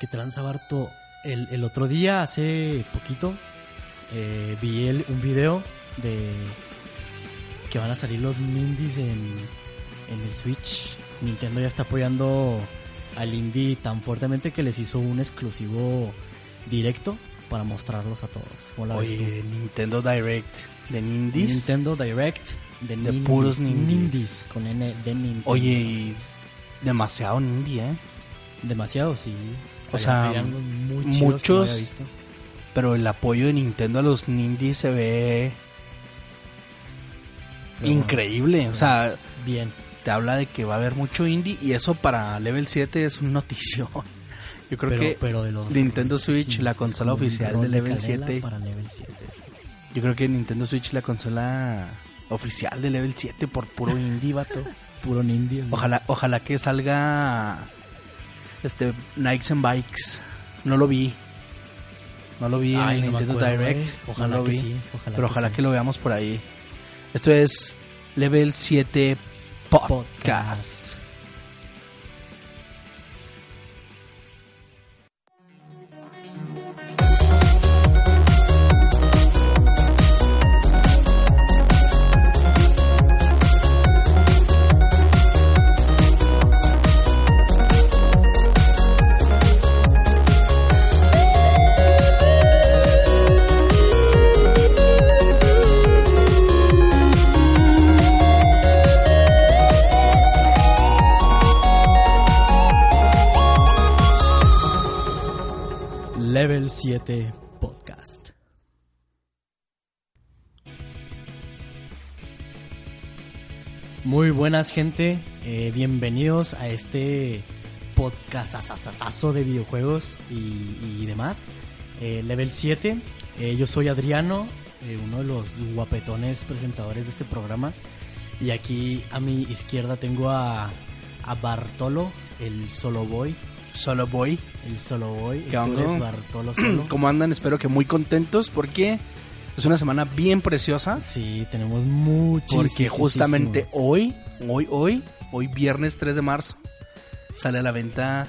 Que tranza, Barto. El, el otro día, hace poquito, eh, vi el- un video de que van a salir los Nindies en, en el Switch. Nintendo ya está apoyando al indie tan fuertemente que les hizo un exclusivo directo para mostrarlos a todos. ¿Cómo la ves tú? Oye, Nintendo Direct de Nindies. Nintendo Direct de, De Nindies, puros Nindies. Nindies, con N de Nintendo. Oye, demasiado Nindy, ¿eh? Demasiado, sí. O sea, muy no muchos- visto. Pero el apoyo de Nintendo a los Nindies se ve increíble. O sí. sea, Bien. te habla de que va a haber mucho indie y eso para Level 7 es una notición. Yo creo pero, que pero de los Nintendo Switch, la es consola un oficial de Level canela 7. Para Level 7. sí. yo creo que Nintendo Switch la consola oficial de Level 7 por puro indie, vato. Puro Nindies. sí. Ojalá, ojalá que salga este Nikes and Bikes. No lo vi. No lo vi Ay, en no Nintendo acuerdo, Direct. eh. Ojalá no que vi. sí, ojalá pero que ojalá sí. que lo veamos por ahí. Esto es Level 7 Podcast. Podcast. Level 7 Podcast. Muy buenas gente, eh, bienvenidos a este podcast de videojuegos y, demás. Eh, Level 7, Eh, yo soy Adriano, uno de los guapetones presentadores de este programa. Y aquí a mi izquierda tengo a, a Bartolo, el solo boy. Solo voy. El solo boy. ¿Qué Tú eres Bartolo solo. ¿Cómo andan? Espero que muy contentos porque es una semana bien preciosa. Sí, tenemos mucho. Porque justamente hoy, hoy, hoy, hoy viernes 3 de marzo, sale a la venta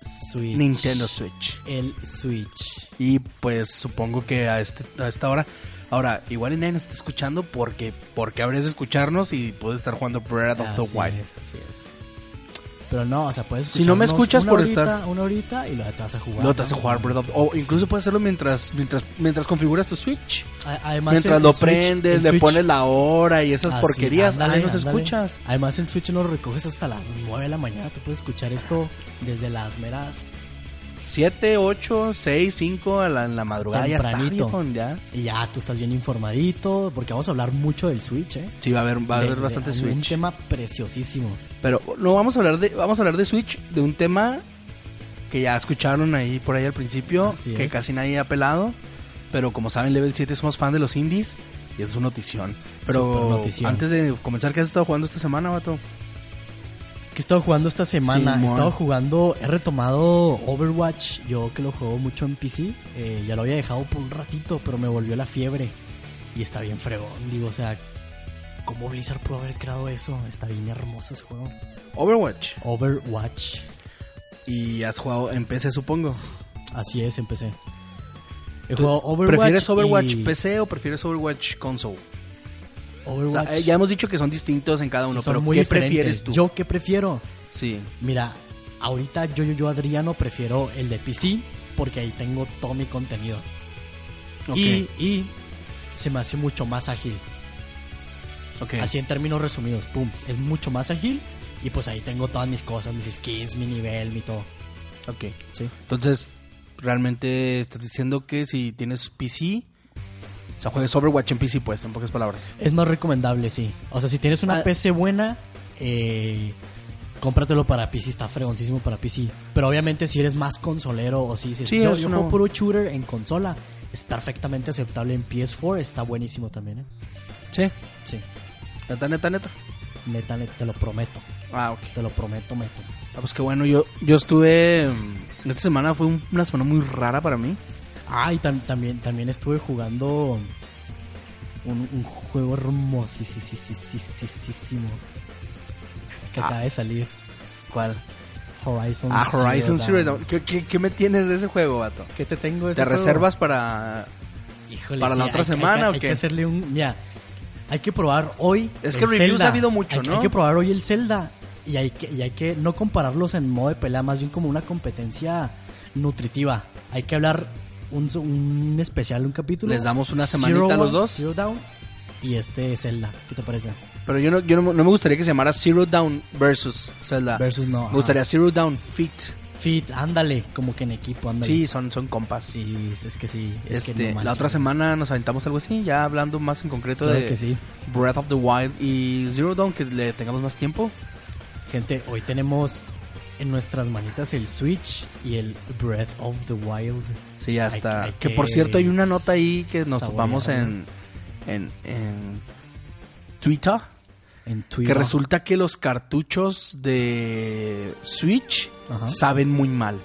Switch. Nintendo Switch. El Switch. Y pues supongo que a, este, a esta hora. Ahora, igual nadie nos está escuchando porque, porque habrías de escucharnos y puedes estar jugando Breath of the Así Wild. es, así es. Pero no, o sea, puedes Si no me escuchas por horita, estar- Una horita y te vas a jugar. Te vas a jugar of O Sí. incluso puedes hacerlo mientras, mientras, mientras configuras tu Switch. Además, mientras el- lo el prendes, le Switch- pones la hora y esas Así, porquerías. ándale, Ay, nos escuchas. Además, el Switch no lo recoges hasta las 9 de la mañana. Tú puedes escuchar esto desde las meras 7, 8, 6, 5 a la, en la madrugada ya está, ya. Y ya tú estás bien informadito, porque vamos a hablar mucho del Switch, ¿eh? Sí, va a haber, va a haber de bastante Un Switch. tema preciosísimo. Pero no vamos a hablar de vamos a hablar de Switch, de un tema que ya escucharon ahí por ahí al principio, Así que es. casi nadie ha pelado, pero como saben Level 7 somos fan de los indies y es una notición. Pero notición. antes de comenzar, ¿qué has estado jugando esta semana, vato? ¿Qué he estado jugando esta semana? he estado jugando, he retomado Overwatch, yo que lo juego mucho en PC. eh, ya lo había dejado por un ratito, pero me volvió la fiebre. Y está bien fregón, digo, o sea, ¿cómo Blizzard pudo haber creado eso? Está bien hermoso ese juego. Overwatch. Overwatch, Y has jugado en PC, supongo. así es, empecé. He ¿Tú jugado Overwatch. ¿Prefieres Overwatch y- PC o prefieres Overwatch console? O Overwatch. sea, eh, ya hemos dicho que son distintos en cada uno, pero muy ¿qué diferentes. prefieres tú? ¿Yo qué prefiero? Sí. Mira, ahorita yo, yo, yo, Adriano, prefiero el de PC porque ahí tengo todo mi contenido. Ok. Y, y se me hace mucho más ágil. ok. Así en términos resumidos, pum, es mucho más ágil y pues ahí tengo todas mis cosas, mis skins, mi nivel, mi todo. Ok. Sí. Entonces, realmente estás diciendo que si tienes PC, o sea, juegues Overwatch en PC, pues, en pocas palabras. Es más recomendable, sí. O sea, si tienes una Ah. PC buena, eh, cómpratelo para PC, está fregoncísimo para PC. Pero obviamente si eres más consolero o si dices, Sí, yo, juego puro shooter en consola, es perfectamente aceptable en PS4, está buenísimo también, ¿eh? Sí. Sí, Neta, neta, neta. neta, neta, te lo prometo, Ah, ok. te lo prometo, meto. Ah, pues qué bueno. Yo, yo estuve. mm, Esta semana fue un- una semana muy rara para mí. Ah, y tam- también, también estuve jugando un, un juego hermosísimo que Ah. acaba de salir. ¿Cuál? Horizon, Ah, Horizon Zero Dawn. ¿Qué, qué, qué me tienes de ese juego, vato? ¿Qué te tengo de ¿Te ese juego? reservas para...? Híjole, para la otra hay semana hay que, o hay qué? que hacerle un... Mira, hay que probar hoy Es el que reviews Zelda. ha habido mucho, Hay- ¿no? Hay que probar hoy el Zelda y hay que, y hay que no compararlos en modo de pelea, más bien como una competencia nutritiva. Hay que hablar un, un especial, un capítulo. Les damos una Zero semanita a los dos. Zero Down y este Zelda. ¿Qué te parece? Pero yo no, yo no, no me gustaría que se llamara Zero Down versus Zelda. Versus no. Me gustaría Zero Down Fit. Fit, ándale, como que en equipo, ándale. Sí, son, son compas. Sí, es que sí. Es que Este, no la otra semana nos aventamos algo así, ya hablando más en concreto de que sí. Breath of the Wild y Zero Dawn, que le tengamos más tiempo. Gente, hoy tenemos en nuestras manitas el Switch y el Breath of the Wild. Sí, ya Hay está. que- hay que, que por cierto, hay una nota ahí que nos topamos en, en, en Twitter. En Twitter. Que resulta que los cartuchos de Switch Ajá. saben muy mal.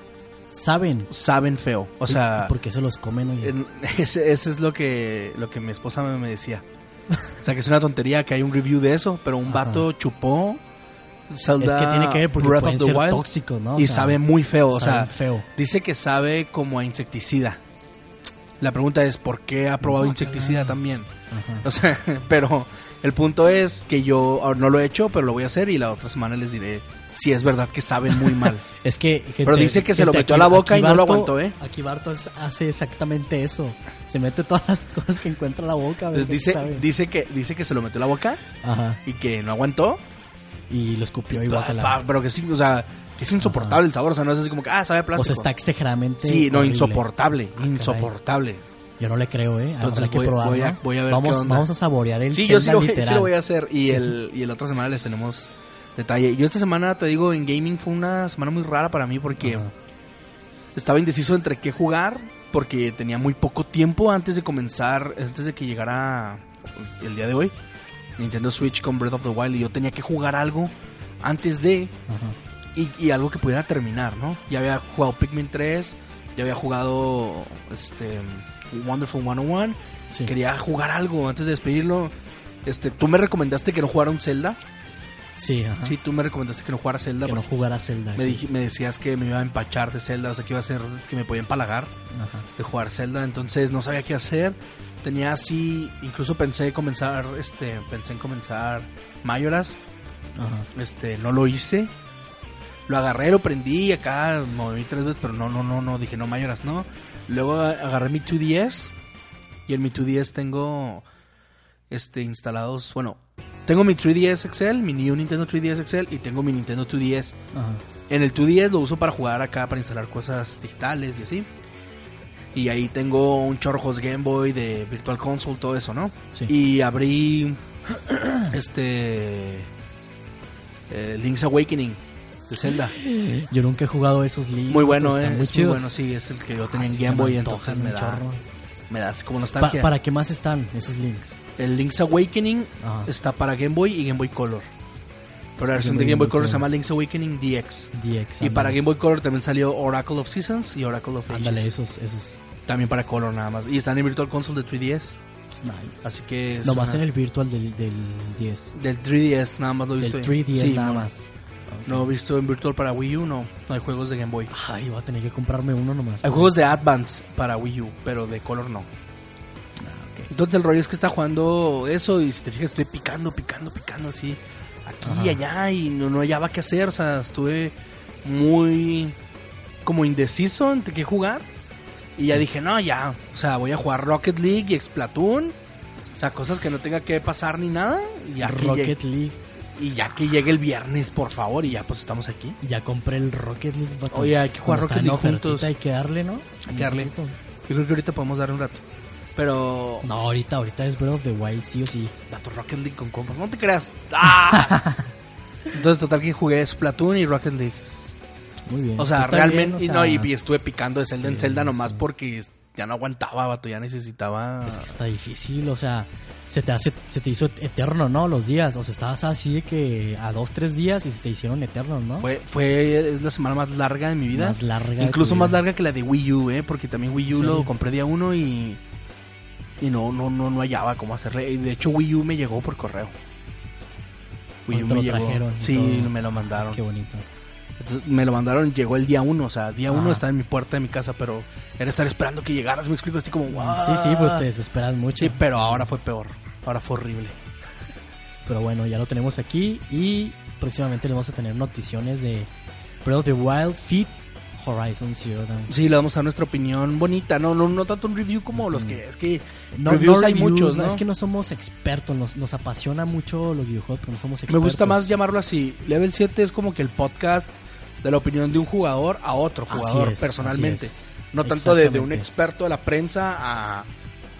Saben. Saben feo. O sea, ¿Por qué se los comen? oye? ese, ese es lo que, lo que mi esposa me, me decía. O sea, que es una tontería que hay un review de eso, pero un Ajá. vato chupó Zelda es que tiene que ver porque Breath pueden ser Wild tóxicos, ¿no? O y sea, sabe muy feo. O sea, feo. dice que sabe como a insecticida. La pregunta es, ¿por qué ha probado Guácala. insecticida también? Ajá. O sea, pero el punto es que yo ahora no lo he hecho, pero lo voy a hacer y la otra semana les diré si es verdad que saben muy mal. Es que. gente- Pero dice que se lo metió a la boca y no lo aguantó, ¿eh? Aquí Barto hace exactamente eso. Se mete todas las cosas que encuentra en la boca. Entonces dice, sabe. dice que dice que se lo metió a la boca Ajá. y que no aguantó. Y lo escupió y Pa- guácala. pa- pero que sí, o sea, que es insoportable el sabor, o sea, no es así como que ah, sabe a O plástico. sea, está exageradamente. sí, no, horrible. insoportable, caray. insoportable. Yo no le creo, ¿eh? Entonces Habrá que voy- probarlo. voy a- voy a ver vamos, qué onda. vamos a saborear el Sí, yo sí Zelda lo, sí lo voy a hacer y el y el otra semana les tenemos detalle. Yo esta semana te digo en gaming fue una semana muy rara para mí porque Ajá. estaba indeciso entre qué jugar porque tenía muy poco tiempo antes de comenzar, antes de que llegara el día de hoy, Nintendo Switch con Breath of the Wild y yo tenía que jugar algo antes de y, y algo que pudiera terminar, ¿no? Ya había jugado Pikmin 3, ya había jugado este Wonderful 101, Sí. quería jugar algo antes de despedirlo. Este, tú me recomendaste que no jugara un Zelda. Sí, ajá. Sí, tú me recomendaste que no jugara Zelda. que no jugara Zelda. me, sí. dij- me decías que me iba a empachar de Zelda, o sea, que iba a ser que me podía empalagar Ajá. de jugar Zelda, entonces no sabía qué hacer. Tenía así, incluso pensé comenzar, este, pensé en comenzar Mayoras, Ajá. este, no lo hice. Lo agarré, lo prendí acá, moví tres veces, pero no, no, no, no, dije no Mayoras, no. Luego agarré mi 2DS y en mi 2DS tengo este instalados, bueno, tengo mi 3DS XL, mi New Nintendo 3DS XL y tengo mi Nintendo 2DS. Ajá. En el 2DS lo uso para jugar acá, para instalar cosas digitales y así. Y ahí tengo un chorros Game Boy de Virtual Console, todo eso, ¿no? Sí. Y abrí este eh, Link's Awakening de Zelda. Yo nunca he jugado esos links. Muy bueno, eh. muy es chidos. muy bueno, sí, es el que yo tenía Ah, en sí, Game Boy, entonces me da, chorro. Me da así como Pa- nostalgia. ¿Para qué más están esos links? El Link's Awakening Ajá. está para Game Boy y Game Boy Color. Pero la versión Game de Game Boy Color Color. se llama Link's Awakening DX. DX. Y para. Game Boy Color también salió Oracle of Seasons y Oracle of Ages. Ándale, esos, esos. También para Color nada más. Y están en Virtual Console de 3DS. Nice. Así que... Nomás una- en el virtual del, del 10. Del 3DS nada más lo he Del visto. 3DS Sí, nada no, más. No he visto en Virtual para Wii U, no. No hay juegos de Game Boy. Ay, voy a tener que comprarme uno nomás. Hay juegos de Advance para Wii U, pero de Color no. Entonces el rollo es que está jugando eso y si te fijas estoy picando, picando, picando así. Aquí y allá y no, no hallaba qué hacer. O sea, estuve muy como indeciso entre qué jugar. Y ya dije, no, ya. O sea, voy a jugar Rocket League y Splatoon. O sea, cosas que no tenga que pasar ni nada. Y ya, que Rocket League. Y ya que llegue el viernes, por favor. Y ya pues estamos aquí. Ya compré el Rocket League. vato. Oye, hay que jugar Rocket en League juntos. Hay que darle, ¿no? Hay que darle. Yo creo que ahorita podemos dar un rato. Pero... No, ahorita, ahorita es Breath of the Wild, sí o sí. Dato Rocket League con compas. No te creas. ¡Ah! Entonces, total que jugué Splatoon y Rocket League. Muy bien. O sea, realmente. bien, o y no, y, estuve picando de Zelda en Sí, Zelda nomás sí. porque ya no aguantaba, vato. Ya necesitaba. Es que está difícil, o sea, se te hace, se te hizo eterno, ¿no? Los días, o sea, estabas así de que a dos, tres días y se te hicieron eternos, ¿no? Fue, fue es la semana más larga de mi vida. Más larga Incluso más vida. larga que la de Wii U, ¿eh? Porque también Wii U ¿En lo compré día uno y. Y no, no, no, no hallaba cómo hacerle. Y de hecho, Wii U me llegó por correo. Wii Pues U me lo llegó. trajeron Sí, todo. me lo mandaron. Qué bonito. Entonces, me lo mandaron, llegó el día uno, o sea, día uno está en mi puerta de mi casa, pero era estar esperando que llegaras, me explico, así como, wow. Sí, sí, pues te desesperas mucho. Sí, pero ahora fue peor, ahora fue horrible. Pero bueno, ya lo tenemos aquí y próximamente le vamos a tener noticiones de Breath of the Wild Fit Horizon Zero Dawn. Sí, le vamos a dar nuestra opinión bonita, no, no, no tanto un review como los que, es que No, reviews no hay reviews, muchos, no, ¿no? es que no somos expertos, nos, nos apasiona mucho los videojuegos, pero no somos Me expertos. gusta más llamarlo así. Level 7 es como que el podcast de la opinión de un jugador a otro jugador es, personalmente. No tanto de, de un experto de la prensa a,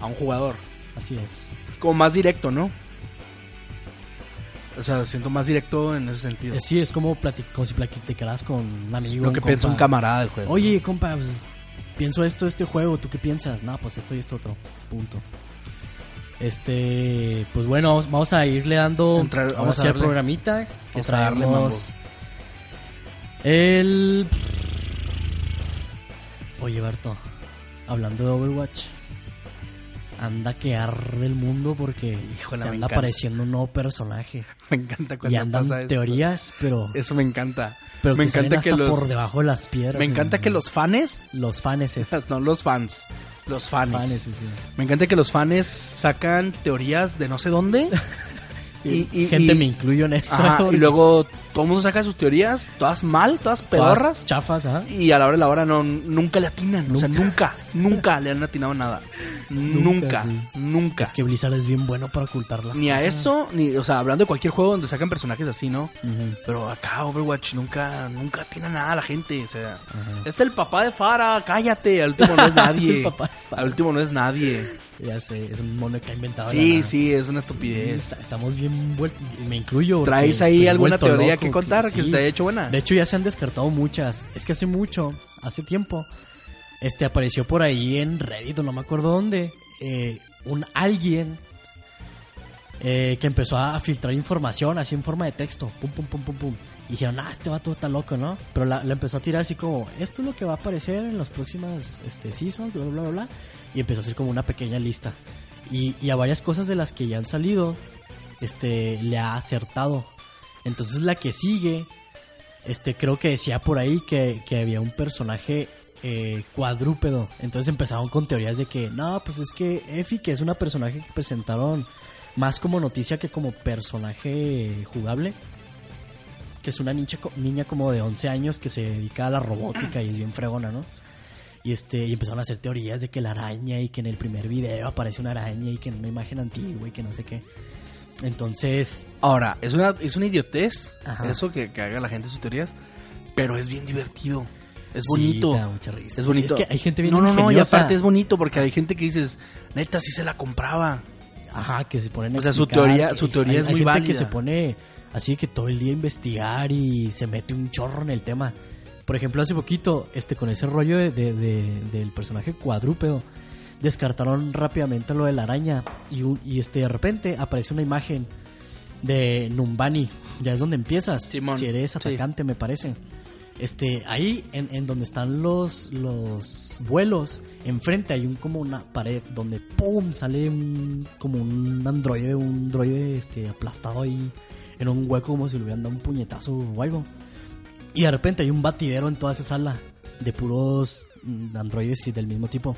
a un jugador. Así es. Como más directo, ¿no? O sea, siento más directo en ese sentido. Eh, Sí, es como, como si platicaras con un amigo. lo que piensa un camarada del juego. Oye, compa, pues, pienso esto este juego, ¿tú qué piensas? No, pues esto y esto otro. Punto. Este, pues bueno, vamos- vamos a irle dando Entrar- vamos vamos a hacer programita que vamos a darle traemos el Oye, Berto, hablando de Overwatch, anda que arde el mundo porque Híjole, se anda apareciendo un nuevo personaje me encanta y cuando andan pasa teorías, pero Eso me encanta. pero me que encanta que hasta los por debajo de las piedras. me encanta en- que los fans, los fans es no los fans, los fans. fans, sí, sí. Me encanta que los fans sacan teorías de no sé dónde. y, y- gente y- me incluyo en eso. Ajá, y luego todo el mundo saca sus teorías, todas mal, todas Todas pedorras. chafas, ajá. Y a la hora de la hora no, nunca le atinan. O sea, nunca, nunca le han atinado nada. Nunca, sí. nunca. Es que Blizzard es bien bueno para ocultar las ni a cosas. eso, ni, o sea, hablando de cualquier juego donde sacan personajes así, ¿no? Pero acá Overwatch nunca, nunca atina nada a la gente. O sea, es el papá de Fara, cállate. Al último no es nadie. Es el papá de Farah. Al último no es nadie. Ya sé, es un mono que ha inventado. Sí, sí, es una estupidez. está- estamos bien vueltos. Me incluyo. ¿Traes ahí alguna teoría loco, que contar que, sí. te haya hecho buena? De hecho, ya se han descartado muchas. Es que hace mucho, hace tiempo, este apareció por ahí en Reddit, no me acuerdo dónde, eh, un alguien eh, que empezó a filtrar información así en forma de texto. Pum, pum, pum, pum, pum. Y dijeron, ah, este vato está loco, ¿no? Pero la, la empezó a tirar así como, esto es lo que va a aparecer en los próximas este, seasons, bla, bla, bla, bla. Y empezó a hacer como una pequeña lista. Y, y a varias cosas de las que ya han salido, este, le ha acertado. Entonces la que sigue, este, creo que decía por ahí que, que había un personaje eh, cuadrúpedo. Entonces empezaron con teorías de que, no, pues es que Effie, que es una personaje que presentaron más como noticia que como personaje jugable. Que es una niña, niña como de 11 años que se dedica a la robótica y es bien fregona, ¿no? Y este y empezaron a hacer teorías de que la araña y que en el primer video aparece una araña y que en una imagen antigua y que no sé qué. Entonces, Ahora, es una, es una idiotez Ajá. eso que, que haga la gente sus teorías, pero es bien divertido. Es sí, bonito. da mucha risa. es bonito. Es que hay gente bien No, no, no, y ingeniosa. aparte es bonito porque hay gente que dices, neta, sí se la compraba. Ajá, que se ponen a O sea, su teoría- su teoría hay- es hay muy gente válida. que se pone así que todo el día a investigar y se mete un chorro en el tema. Por ejemplo, hace poquito, este con ese rollo de, de- de- del personaje cuadrúpedo, descartaron rápidamente lo de la araña y, y este de repente aparece una imagen de Numbani. Ya es donde empiezas. Simón, si eres sí. atacante, me parece. Este, ahí en, en donde están los, los vuelos, enfrente hay un como una pared donde ¡pum! sale un, como un androide, un droide este, aplastado ahí en un hueco como si le hubieran dado un puñetazo o algo. Y de repente hay un batidero en toda esa sala de puros mm, androides y del mismo tipo.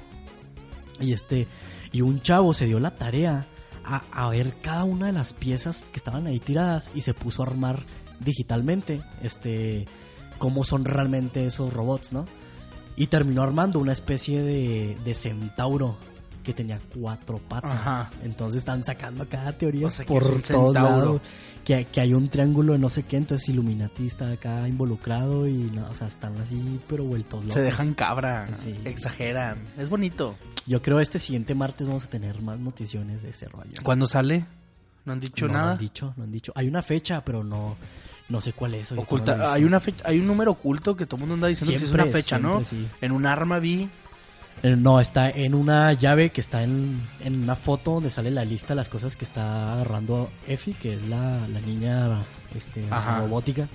Y este, y un chavo se dio la tarea a, a ver cada una de las piezas que estaban ahí tiradas y se puso a armar digitalmente, este, cómo son realmente esos robots, ¿no? Y terminó armando una especie de, de centauro que tenía cuatro patas. Ajá. Entonces están sacando cada teoría O sea, que por todos lados. Que, que hay un triángulo de no sé qué, entonces Illuminati está acá involucrado y no, o sea, están así, pero vueltos locos. Se dejan cabra, Sí. exageran. Es bonito. Yo creo este siguiente martes vamos a tener más noticiones de ese rollo. ¿Cuándo sale? ¿No han dicho no, nada? No han dicho, no han dicho. Hay una fecha, pero no, no sé cuál es. Oculta- no hay una fecha, hay un número oculto que todo el mundo anda diciendo que sí es Siempre, una fecha, ¿no? siempre, sí. En un arma vi. Eh, No, está en una llave que está en, en una foto donde sale la lista de las cosas que está agarrando Effie, que es la, la niña este, Ajá. robótica.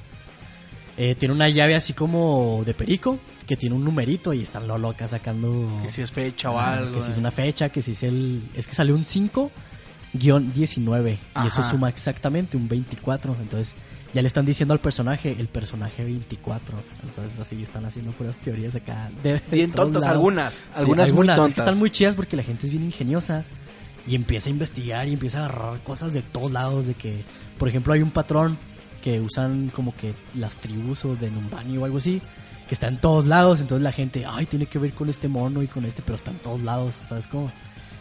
Eh, tiene una llave así como de perico, que tiene un numerito y están lo loca sacando... Que si es fecha o algo. Que si es eh. una fecha, que si es el... Es que salió un 5 guion 19 y eso suma exactamente un 24. Entonces ya le están diciendo al personaje el personaje 24. Entonces así están haciendo puras teorías acá. De, Bien tontas, lados. algunas. Sí, algunas, muy algunas. tontas. Es que están muy chidas porque la gente es bien ingeniosa y empieza a investigar y empieza a agarrar cosas de todos lados. De que, por ejemplo, hay un patrón que usan como que las tribus o de Numbani o algo así, que está en todos lados. Entonces la gente, ay, tiene que ver con este mono y con este, pero está en todos lados, ¿sabes cómo?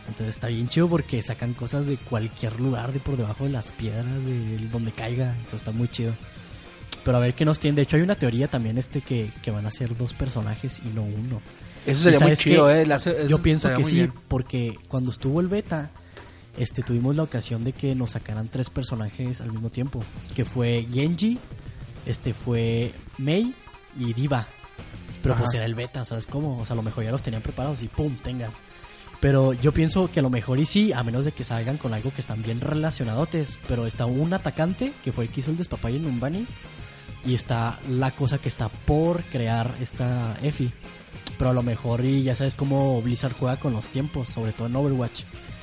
Entonces está bien chido porque sacan cosas de cualquier lugar, de por debajo de las piedras, de donde caiga. Entonces está muy chido. Pero a ver qué nos tiene. De hecho, hay una teoría también este que, que van a ser dos personajes y no uno. Eso ¿Y sería muy chido, eh. Eso Yo pienso que sí, bien. porque cuando estuvo el beta, este, tuvimos la ocasión de que nos sacaran tres personajes al mismo tiempo, que fue Genji, este fue Mei y Diva. Pero pues era el beta, ¿sabes cómo? O sea, a lo mejor ya los tenían preparados y pum, tengan. Pero yo pienso que a lo mejor y sí, a menos de que salgan con algo que están bien relacionadotes. Pero está un atacante, que fue el que hizo el despapalle en Numbani. Y está la cosa que está por crear esta EFI. Pero a lo mejor, y ya sabes cómo Blizzard juega con los tiempos, sobre todo en Overwatch.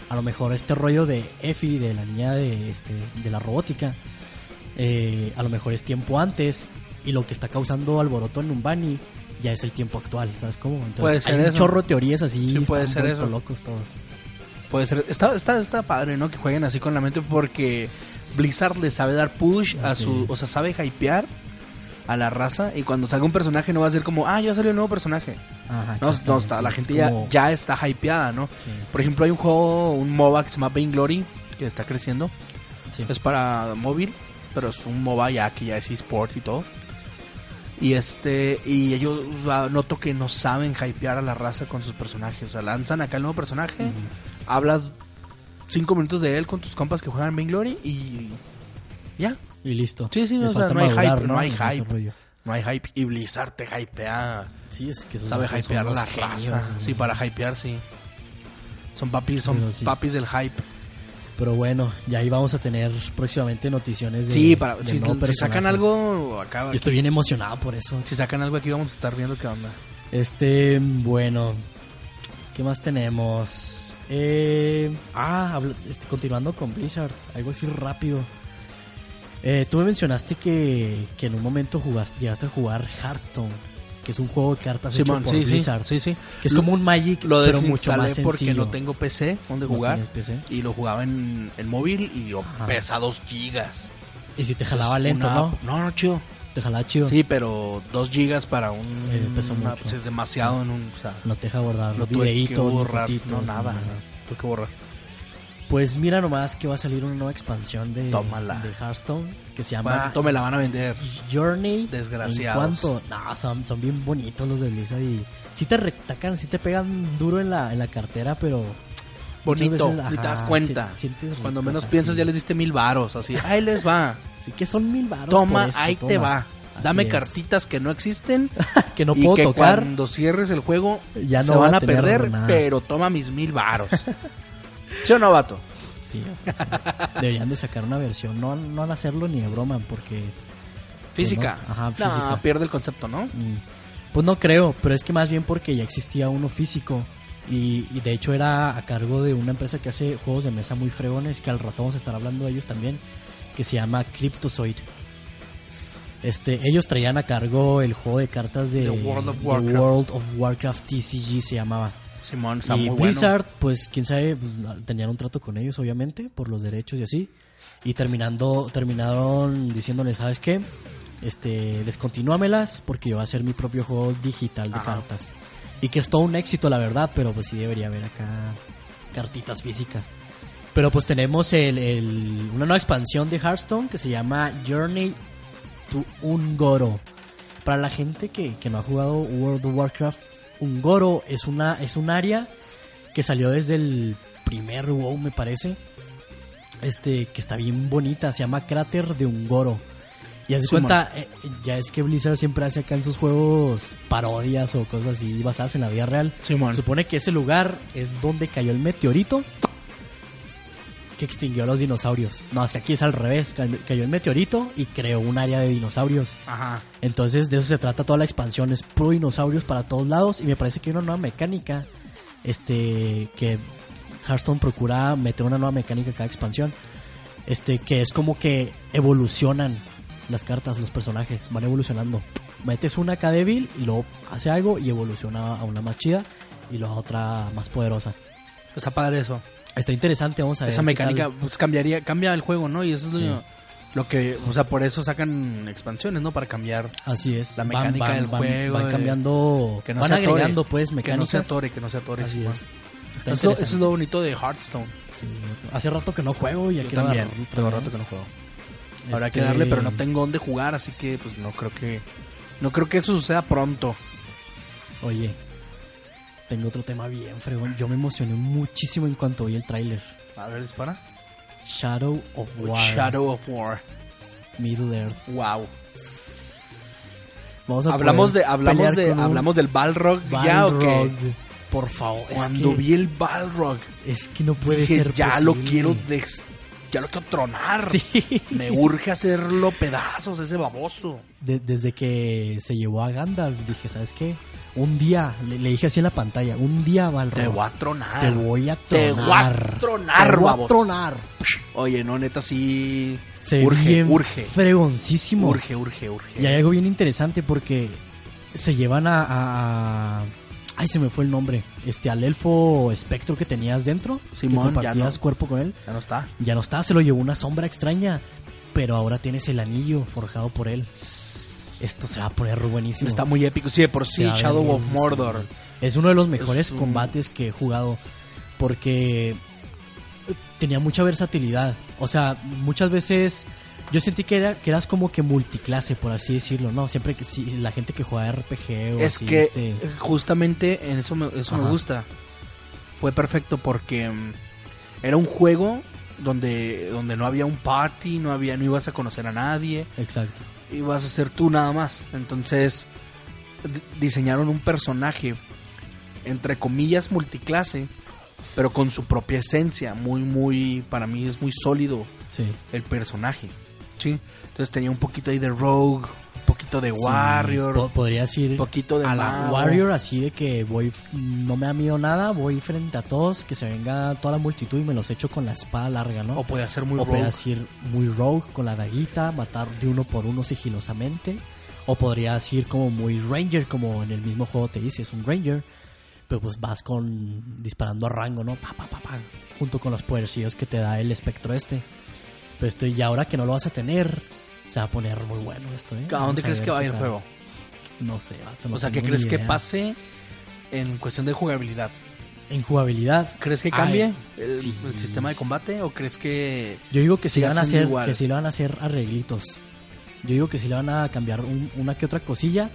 A lo mejor este rollo de EFI, de la niña de, este, de la robótica, eh, a lo mejor es tiempo antes. Y lo que está causando alboroto en Numbani ya es el tiempo actual, ¿sabes cómo? Entonces Puede ser hay un eso. chorro de teorías así. Sí, puede ser eso. locos todos. Puede ser. Está, está, está padre, ¿no? Que jueguen así con la mente porque Blizzard le sabe dar push a Sí. su. O sea, sabe hypear a la raza. Y cuando salga un personaje no va a ser como, ah, ya salió un nuevo personaje. Ajá, No, no, está- la Es gente ya, ya está hypeada, ¿no? Sí, Por ejemplo, hay un juego, un MOBA que se llama Vainglory, que está creciendo. sí. Es para móvil, pero es un MOBA ya que ya es eSport y todo. Y este, y ellos ah, noto que no saben hypear a la raza con sus personajes. O sea, lanzan acá el nuevo personaje, hablas cinco minutos de él con tus compas que juegan Vainglory y ya. Y listo. Sí, sí, Les o sea, no hay hype, no hay hype. No hay hype. Y Blizzard te hypea. Sí, es que Sabe hypear a la genios, raza. ¿no? Sí, para hypear, sí. Son papis, son sí. papis del hype. Pero bueno, ya ahí vamos a tener próximamente noticiones de. sí, para, del si, sacan algo, acá. Yo estoy bien emocionado por eso. Si sacan algo aquí, vamos a estar viendo qué onda. Este, bueno. ¿Qué más tenemos? Eh, ah, habla- este, continuando con Blizzard, algo así rápido. Eh, tú me mencionaste que, que en un momento jugaste, llegaste a jugar Hearthstone, que es un juego de cartas Simón, hecho por sí, sí, Blizzard. sí, sí. Que es Lo- como un Magic, Lo pero mucho más sencillo. porque no tengo PC donde No jugar. PC. Y lo jugaba en, en móvil y yo Ajá. pesa 2 gigas. Y si te jalaba Pues, lento, una- ¿no? No, no, chido. Te jalaba chido. Sí, pero 2 gigas para un... Eh, una- mucho. pues, es demasiado en un... O sea, No te deja guardar lo tuve que videitos, borrar. No, nada. Tuve que borrar. Pues mira nomás que va a salir una nueva expansión de, Tómala. de Hearthstone que se llama ¿Cuánto me la van a vender? Journey. Desgraciados. ¿En cuánto? No, son, son bien bonitos los de Blizzard y sí te retacan, sí te pegan duro en la, en la cartera, pero... Bonito, veces, te das cuenta. si- sientes Cuando ricos menos así. piensas ya les diste mil varos, así. Ahí les va. Sí que son mil baros Toma, por esto, ahí te va. Así Dame es. cartitas que no existen que no y puedo que tocar. cuando cierres el juego Ya se no va van a perder, nada. pero toma mis mil varos. ¿Sí o no, vato? Sí, sí. Deberían de sacar una versión, no, no al hacerlo ni de broma, porque... Física. no, ajá, No, física. pierde el concepto, ¿no? Mm, Pues no creo, pero es que más bien porque ya existía uno físico y, y de hecho era a cargo de una empresa que hace juegos de mesa muy fregones, que al rato vamos a estar hablando de ellos también, que se llama Cryptozoid. Este, ellos traían a cargo el juego de cartas de The World of Warcraft. World of Warcraft TCG se llamaba. Simón, está y muy Blizzard, pues quién sabe, pues, tenían un trato con ellos obviamente por los derechos y así. Y terminando terminaron diciéndoles, ¿sabes qué? Este, descontinúamelas porque yo voy a hacer mi propio juego digital de Ajá. cartas. Y que es todo un éxito, la verdad, pero pues sí debería haber acá cartitas físicas. Pero pues tenemos el, el- una nueva expansión de Hearthstone que se llama Journey to Ungoro. Para la gente que, que no ha jugado World of Warcraft, Ungoro es una es un área que salió desde el primer WoW, me parece. Este, que está bien bonita, se llama Cráter de Ungoro. Y haz de Sí, cuenta, eh, ya es que Blizzard siempre hace acá en sus juegos parodias o cosas así basadas en la vida real. Supone que ese lugar es donde cayó el meteorito que extinguió a los dinosaurios. No, es que aquí es al revés. Ca- Cayó el meteorito y creó un área de dinosaurios. Ajá. Entonces de eso se trata toda la expansión. Es pro dinosaurios para todos lados. Y me parece que hay una nueva mecánica. Este. que Hearthstone procura meter una nueva mecánica a cada expansión. Este, que es como que evolucionan las cartas, los personajes, van evolucionando. Metes una acá débil y luego hace algo y evoluciona a una más chida y luego a otra más poderosa. Está padre eso. Está interesante, vamos a ver. Esa mecánica pues cambiaría, cambia el juego, ¿no? Y eso es Sí. lo, lo que, o sea, por eso sacan expansiones, ¿no? Para cambiar. Así es. la mecánica del juego, Van de- cambiando, Que no van atore, agregando pues Que no mecánicas. se atore, que no se atore. Así es. Está Eso, es lo- eso es lo bonito de Hearthstone. Sí, hace rato que no juego y quiero también, tengo rato que no juego. Habrá Este, que darle, pero no tengo dónde jugar, así que pues no creo que no creo que eso suceda pronto. Oye, tengo otro tema bien fregón. Yo me emocioné muchísimo en cuanto vi el tráiler. A ver, dispara. Shadow of War. Shadow of War. Middle Earth. Wow. Vamos a Hablamos de hablamos de un hablamos del Balrog ya o qué? Por favor, es Cuando que, vi el Balrog, es que no puede dije, ser ya lo posible". quiero ya lo quiero tronar. Sí. Me urge hacerlo pedazos ese baboso. De- desde que se llevó a Gandalf, dije, ¿sabes qué? Un día, le, le dije así en la pantalla, un día Balrog. Te voy a tronar. Te voy a Te tronar. voy a tronar, Te voy a tronar. Oye, no, neta sí Se urge, bien urge. fregoncísimo. Urge, urge, urge. Y hay algo bien interesante porque se llevan a- Ay, se me fue el nombre. Este, al elfo espectro que tenías dentro. Simón, que ya compartías no. cuerpo con él. Ya no está. Ya no está, se lo llevó una sombra extraña. Pero ahora tienes el anillo forjado por él. Esto se va a poner buenísimo. Está muy épico. Sí, de por sí, ver Shadow of. Mordor. Es uno de los mejores un- combates que he jugado porque tenía mucha versatilidad. O sea, muchas veces yo sentí que, era, que eras como que multiclase, por así decirlo, ¿no? Siempre que sí, la gente que juega RPG o Es así, que este, justamente en eso me, eso me gusta. Fue perfecto porque mm, era un juego donde, donde no había un party, no había, no ibas a conocer a nadie, Exacto. ibas a ser tú nada más. Entonces di- diseñaron un personaje entre comillas multiclase, pero con su propia esencia, muy muy para mí es muy sólido Sí. el personaje. Sí. Entonces tenía un poquito ahí de rogue, un poquito de Sí, warrior, po- podrías ir poquito de a la mago. Warrior así de que voy, no me da miedo nada, voy frente a todos, que se venga toda la multitud y me los echo con la espada larga, ¿no? o puede ser muy o rogue. podrías ir muy rogue con la daguita, matar de uno por uno sigilosamente. O podrías ir como muy ranger, como en el mismo juego te dice, es un ranger. Pero pues vas con disparando a rango, ¿no? Pa, pa, pa, pa, junto con los podercillos que te da el espectro este. Pero esto, y ahora que no lo vas a tener, se va a poner muy bueno esto, ¿eh? ¿A Vamos dónde crees ver que va a qué ir el juego? No sé, vato, no o sea, ¿qué crees que pase en cuestión de jugabilidad? En jugabilidad, ¿Crees que Ay, cambie el, sí. el sistema de combate o crees que Yo digo que sí van a hacer, igual. que sí le van a hacer arreglitos. Yo digo que sí le van a cambiar un- una que otra cosilla.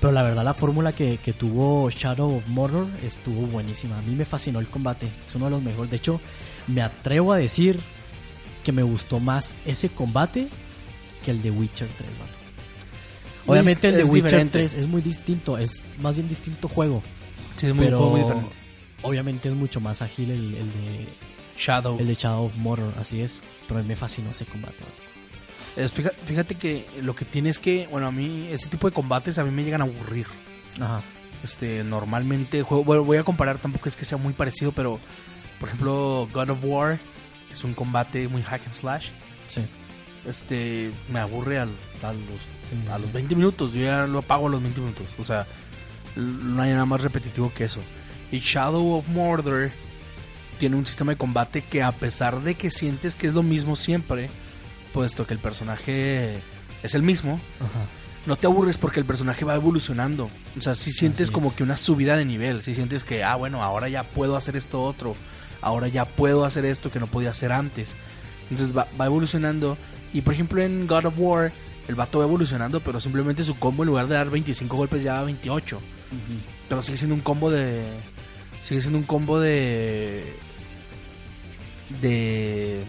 Pero la verdad la fórmula que, que tuvo Shadow of Mordor estuvo buenísima. A mí me fascinó el combate. Es uno de los mejores. De hecho, me atrevo a decir que me gustó más ese combate que el de Witcher 3. vato. Obviamente el de Witcher diferente. 3 es muy distinto. Es más bien distinto juego. sí, es muy, pero muy diferente? obviamente es mucho más ágil el, el de, Shadow. el de Shadow of Mordor. Así es. Pero a mí me fascinó ese combate. vato. Es- fíjate, fíjate que lo que tiene es que, bueno, a mí ese tipo de combates a mí me llegan a aburrir. Ajá. Este, normalmente juego, bueno, voy a comparar, tampoco es que sea muy parecido, pero por ejemplo, God of War, que es un combate muy hack and slash, Sí. este, me aburre al- a, los, Sí, a los sí. 20 minutos, yo ya lo apago a los 20 minutos, o sea, no hay nada más repetitivo que eso. Y Shadow of Mordor tiene un sistema de combate que a pesar de que sientes que es lo mismo siempre, puesto que el personaje es el mismo, Ajá. no te aburres porque el personaje va evolucionando. O sea, si sientes Así como es. que una subida de nivel, si sientes que, ah, bueno, ahora ya puedo hacer esto otro, ahora ya puedo hacer esto que no podía hacer antes. Entonces va, va evolucionando. Y por ejemplo en God of War, el vato va evolucionando, pero simplemente su combo en lugar de dar 25 golpes ya da 28. Pero sigue siendo un combo de... Sigue siendo un combo de... De...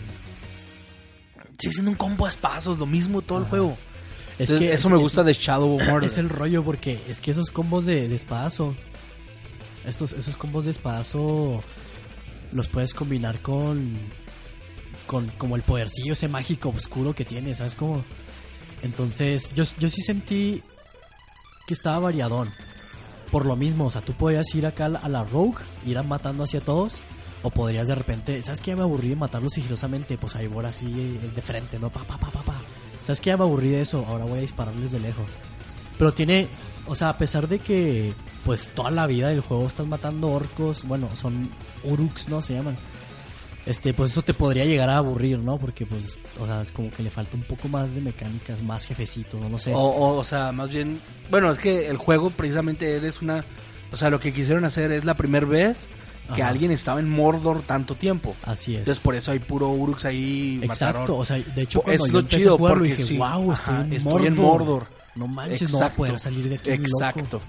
Sigue siendo un combo a espazos, lo mismo todo el juego. Es Entonces, que eso es- me es- gusta de Shadow of Mordor. Es el rollo porque es que esos combos de, de espadazo, estos, esos combos de espadazo los puedes combinar con, con como el podercillo ese mágico oscuro que tiene, ¿sabes cómo? Entonces, yo, yo sí sentí que estaba variadón. Por lo mismo, o sea, tú podías ir acá a la, Rogue, ir matando hacia todos, O podrías de repente, ¿sabes qué? Ya me aburrí de matarlo sigilosamente. Pues ahí voy así eh, de frente, ¿no? Pa, pa, pa, pa, pa. ¿Sabes qué? Ya me aburrí de eso. Ahora voy a dispararles de lejos. Pero tiene, o sea, a pesar de que, pues toda la vida del juego estás matando orcos, bueno, son uruks, ¿no? Se llaman. Este, pues eso te podría llegar a aburrir, ¿no? Porque, pues, o sea, como que le falta un poco más de mecánicas, más jefecitos, no, no sé. O, o, o sea, más bien, bueno, es que el juego precisamente es una, o sea, lo que quisieron hacer es la primera vez que Ajá. alguien estaba en Mordor tanto tiempo. Así es. Entonces por eso hay puro Uruks ahí. Exacto, mataron. o sea, de hecho cuando es yo lo empecé chido, a jugarlo porque dije, sí, wow, estoy, ajá, en, estoy Mordor. en Mordor. No manches, no va a poder salir de aquí loco.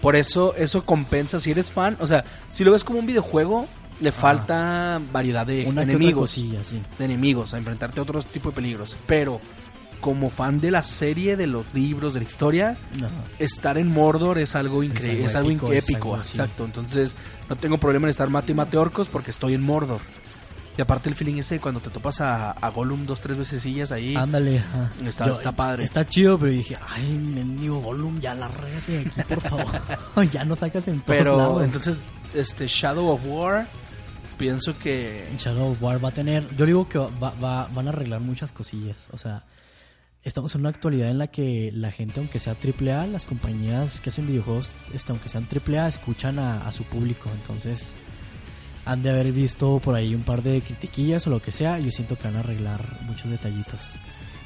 Por eso eso compensa si eres fan, o sea, si lo ves como un videojuego, le falta variedad de Una enemigos, cosilla, sí. de enemigos, a enfrentarte a otro tipo de peligros, pero como fan de la serie, de los libros, de la historia, Ajá. estar en Mordor es algo increíble, algo es algo épico, es algo exacto. Entonces, no tengo problema en estar mate y mate orcos porque estoy en Mordor. Y aparte el feeling ese cuando te topas a, a Gollum dos, tres veces ahí. Ándale, ajá. Está- está padre. Está chido, pero dije, ay, mendigo Gollum, ya lárgate de aquí, por favor. ya no sacas en todos Pero lados. entonces, este Shadow of War, pienso que Shadow of War va a tener, yo digo que va, va- van a arreglar muchas cosillas, o sea, estamos en una actualidad en la que la gente, aunque sea AAA, las compañías que hacen videojuegos, este, aunque sean AAA, escuchan a, a su público, entonces han de haber visto por ahí un par de critiquillas o lo que sea, yo siento que van a arreglar muchos detallitos.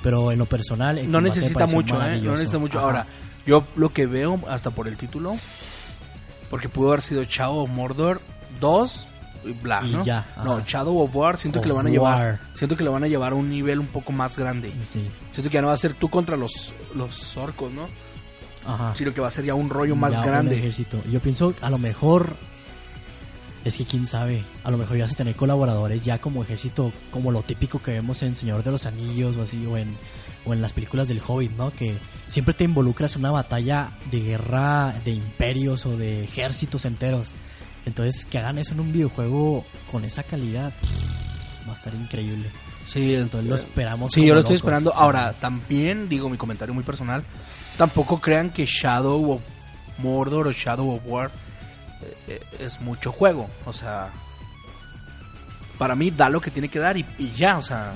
Pero en lo personal, el no necesita mucho, ¿eh? No necesita mucho. Ajá. Ahora, yo lo que veo hasta por el título, porque pudo haber sido Shadow of Mordor 2 y bla, Y ¿no? ya, no. Shadow of War siento que Of lo van a llevar, War. siento que lo van a llevar a un nivel un poco más grande. Sí, Siento que ya no va a ser tú contra los los orcos, ¿no? ajá. Sino que va a ser ya un rollo más Ya un grande. ejército. Yo pienso, a lo mejor, es que quién sabe, a lo mejor ya se tener colaboradores ya como ejército, como lo típico que vemos en Señor de los Anillos o así, o en, o en las películas del Hobbit, ¿no? Que siempre te involucras en una batalla de guerra de imperios o de ejércitos enteros. Entonces, que hagan eso en un videojuego con esa calidad, pff, va a estar increíble. Sí, Entonces lo esperamos. Sí, yo lo estoy locos, esperando. Ahora, también digo mi comentario muy personal. Tampoco crean que Shadow of Mordor o Shadow of War eh, eh, es mucho juego. O sea, para mí da lo que tiene que dar y, y ya. O sea,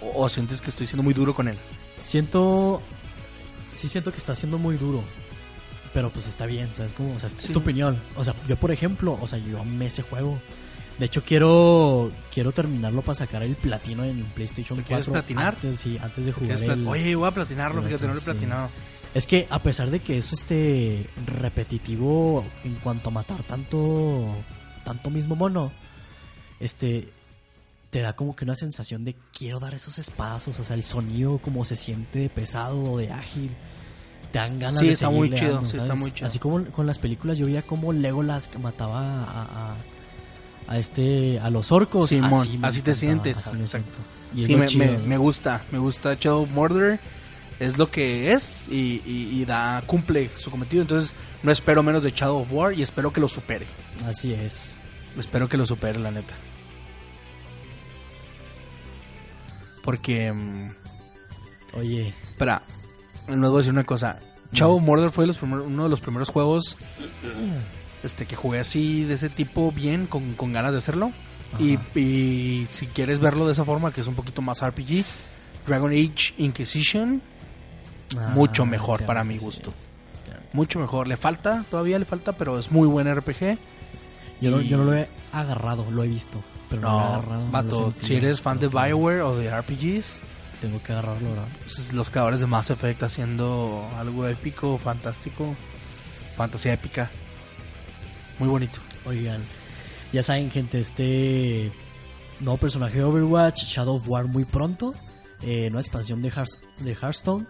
o, o sientes que estoy siendo muy duro con él. Siento. Sí, siento que está siendo muy duro. Pero pues está bien, ¿sabes? Como, o sea, es Sí. tu opinión. O sea, yo, por ejemplo, o sea, yo amé ese juego. De hecho, quiero quiero terminarlo para sacar el platino en PlayStation ¿Lo 4. quieres platinar? Antes, sí, antes de jugar el... Oye, voy a platinarlo, fíjate, no lo he sí. Es que a pesar de que es este repetitivo en cuanto a matar tanto tanto mismo mono, este te da como que una sensación de quiero dar esos espadazos, o sea, el sonido como se siente pesado o de ágil. Te dan ganas Sí, de está muy chido, sí, está muy chido. Así como con las películas yo veía como Legolas que mataba a, a, a este a los orcos, Simón, así, me así te sientes, así me exacto. Y es Sí, me, me- me gusta, me gusta Shadow of Mordor. Es lo que es y, y- y da cumple su cometido. Entonces, no espero menos de Shadow of War y espero que lo supere. Así es. Espero que lo supere, la neta. Porque, mm, Oye, espera, les voy a decir una cosa. Shadow of Mordor fue los primer- uno de los primeros juegos este que jugué así, de ese tipo, bien, con, con ganas de hacerlo. Y, y si quieres verlo de esa forma, que es un poquito más RPG, Dragon Age Inquisition, ah, mucho mejor para mi gusto. Mucho mejor. Le falta, todavía le falta, pero es muy buen RPG. Yo, no, yo no lo he agarrado, lo he visto, pero no, lo he No, agarrado. no lo he vato, sentido. si eres fan de Bioware o de RPGs, Tengo que agarrarlo, ¿verdad? pues, los creadores de Mass Effect haciendo algo épico, fantástico, fantasía épica. Muy bonito. Oigan, ya saben, gente, este nuevo personaje de Overwatch, Shadow of War, muy pronto. Eh, nueva expansión de Hearthstone.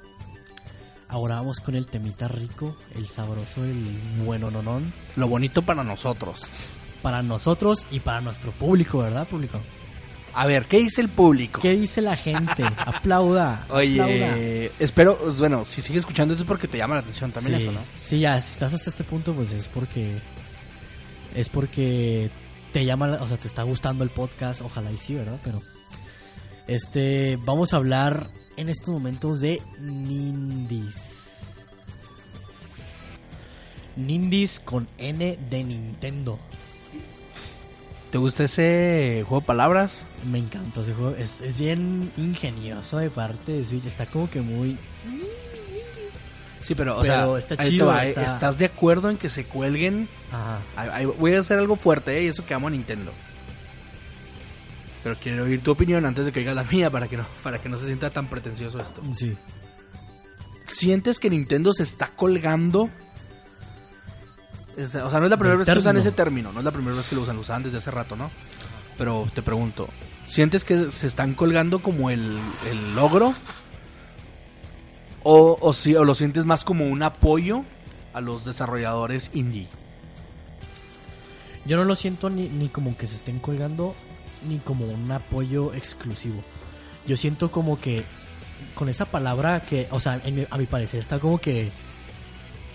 Ahora vamos con el temita rico, el sabroso, el bueno nonón. Lo bonito para nosotros. Para nosotros y para nuestro público, ¿verdad, público? A ver, ¿qué dice el público? ¿Qué dice la gente? Aplauda. Oye, aplauda. espero, pues, bueno, si sigues escuchando esto es porque te llama la atención también sí, eso, ¿no? Sí, ya, si estás hasta este punto, pues es porque. Es porque te llama, la- o sea, te está gustando el podcast. Ojalá y sí, ¿verdad? Pero. Este. Vamos a hablar en estos momentos de Nindis. Nindis con N de Nintendo. ¿Te gusta ese juego de palabras? Me encantó ese juego. Es, es bien ingenioso de parte de Switch. Está como que muy... Sí, pero, o Pero sea, está chido, va, ¿eh? está- ¿Estás de acuerdo en que se cuelguen? Ajá. Voy a hacer algo fuerte, ¿eh? Y eso que amo a Nintendo. Pero quiero oír tu opinión antes de que digas la mía para que no, para que no se sienta tan pretencioso esto. Sí. ¿Sientes que Nintendo se está colgando? O sea, no es la primera vez que usan ese término, no es la primera vez que lo usan, lo usaban desde hace rato, ¿no? Pero te pregunto, ¿sientes que se están colgando como el, el logro? O, o, sí, ¿O lo sientes más como un apoyo a los desarrolladores indie? Yo no lo siento ni, ni como que se estén colgando, ni como un apoyo exclusivo. Yo siento como que con esa palabra que, o sea, en mi- a mi parecer está como que,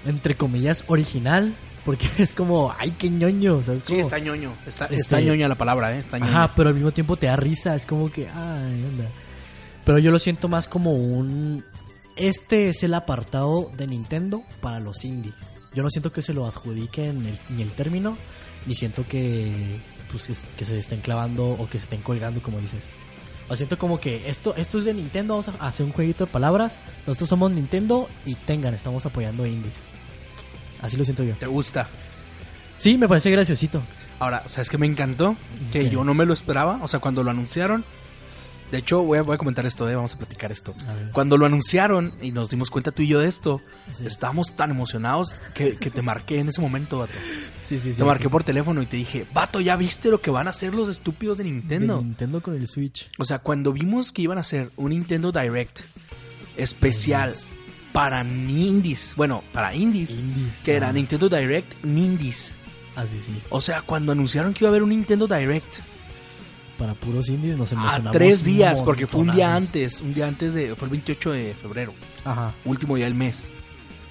entre comillas, original, porque es como, ay, qué ñoño, o sea, es Sí, está ñoño. Está, Este- está ñoña la palabra, ¿eh? Está ñoña. Ajá, pero al mismo tiempo te da risa, es como que, ay, anda. Pero yo lo siento más como un... Este es el apartado de Nintendo para los indies. Yo no siento que se lo adjudiquen ni el término, ni siento que, pues, que, que se estén clavando o que se estén colgando, como dices. O siento como que esto, esto es de Nintendo, vamos a hacer un jueguito de palabras. Nosotros somos Nintendo y tengan, estamos apoyando indies. Así lo siento yo. ¿Te gusta? Sí, me parece graciosito. Ahora, ¿sabes qué me encantó? Que yo no me lo esperaba. O sea, cuando lo anunciaron. De hecho, voy a, voy a comentar esto, ¿eh? vamos a platicar esto. A. Cuando lo anunciaron y nos dimos cuenta tú y yo de esto, Sí. estábamos tan emocionados que, que te marqué en ese momento, vato. Sí, sí, sí. Te marqué por teléfono y te dije, vato, ¿ya viste lo que van a hacer los estúpidos de Nintendo? De Nintendo con el Switch. O sea, cuando vimos que iban a hacer un Nintendo Direct especial para indies, bueno, para indies, Indies. que era. Nintendo Direct Indies. Así sí. O sea, cuando anunciaron que iba a haber un Nintendo Direct Para puros indies nos a emocionamos. tres días, porque fue un día antes, un día antes de, fue el 28 de febrero, Ajá. último día del mes.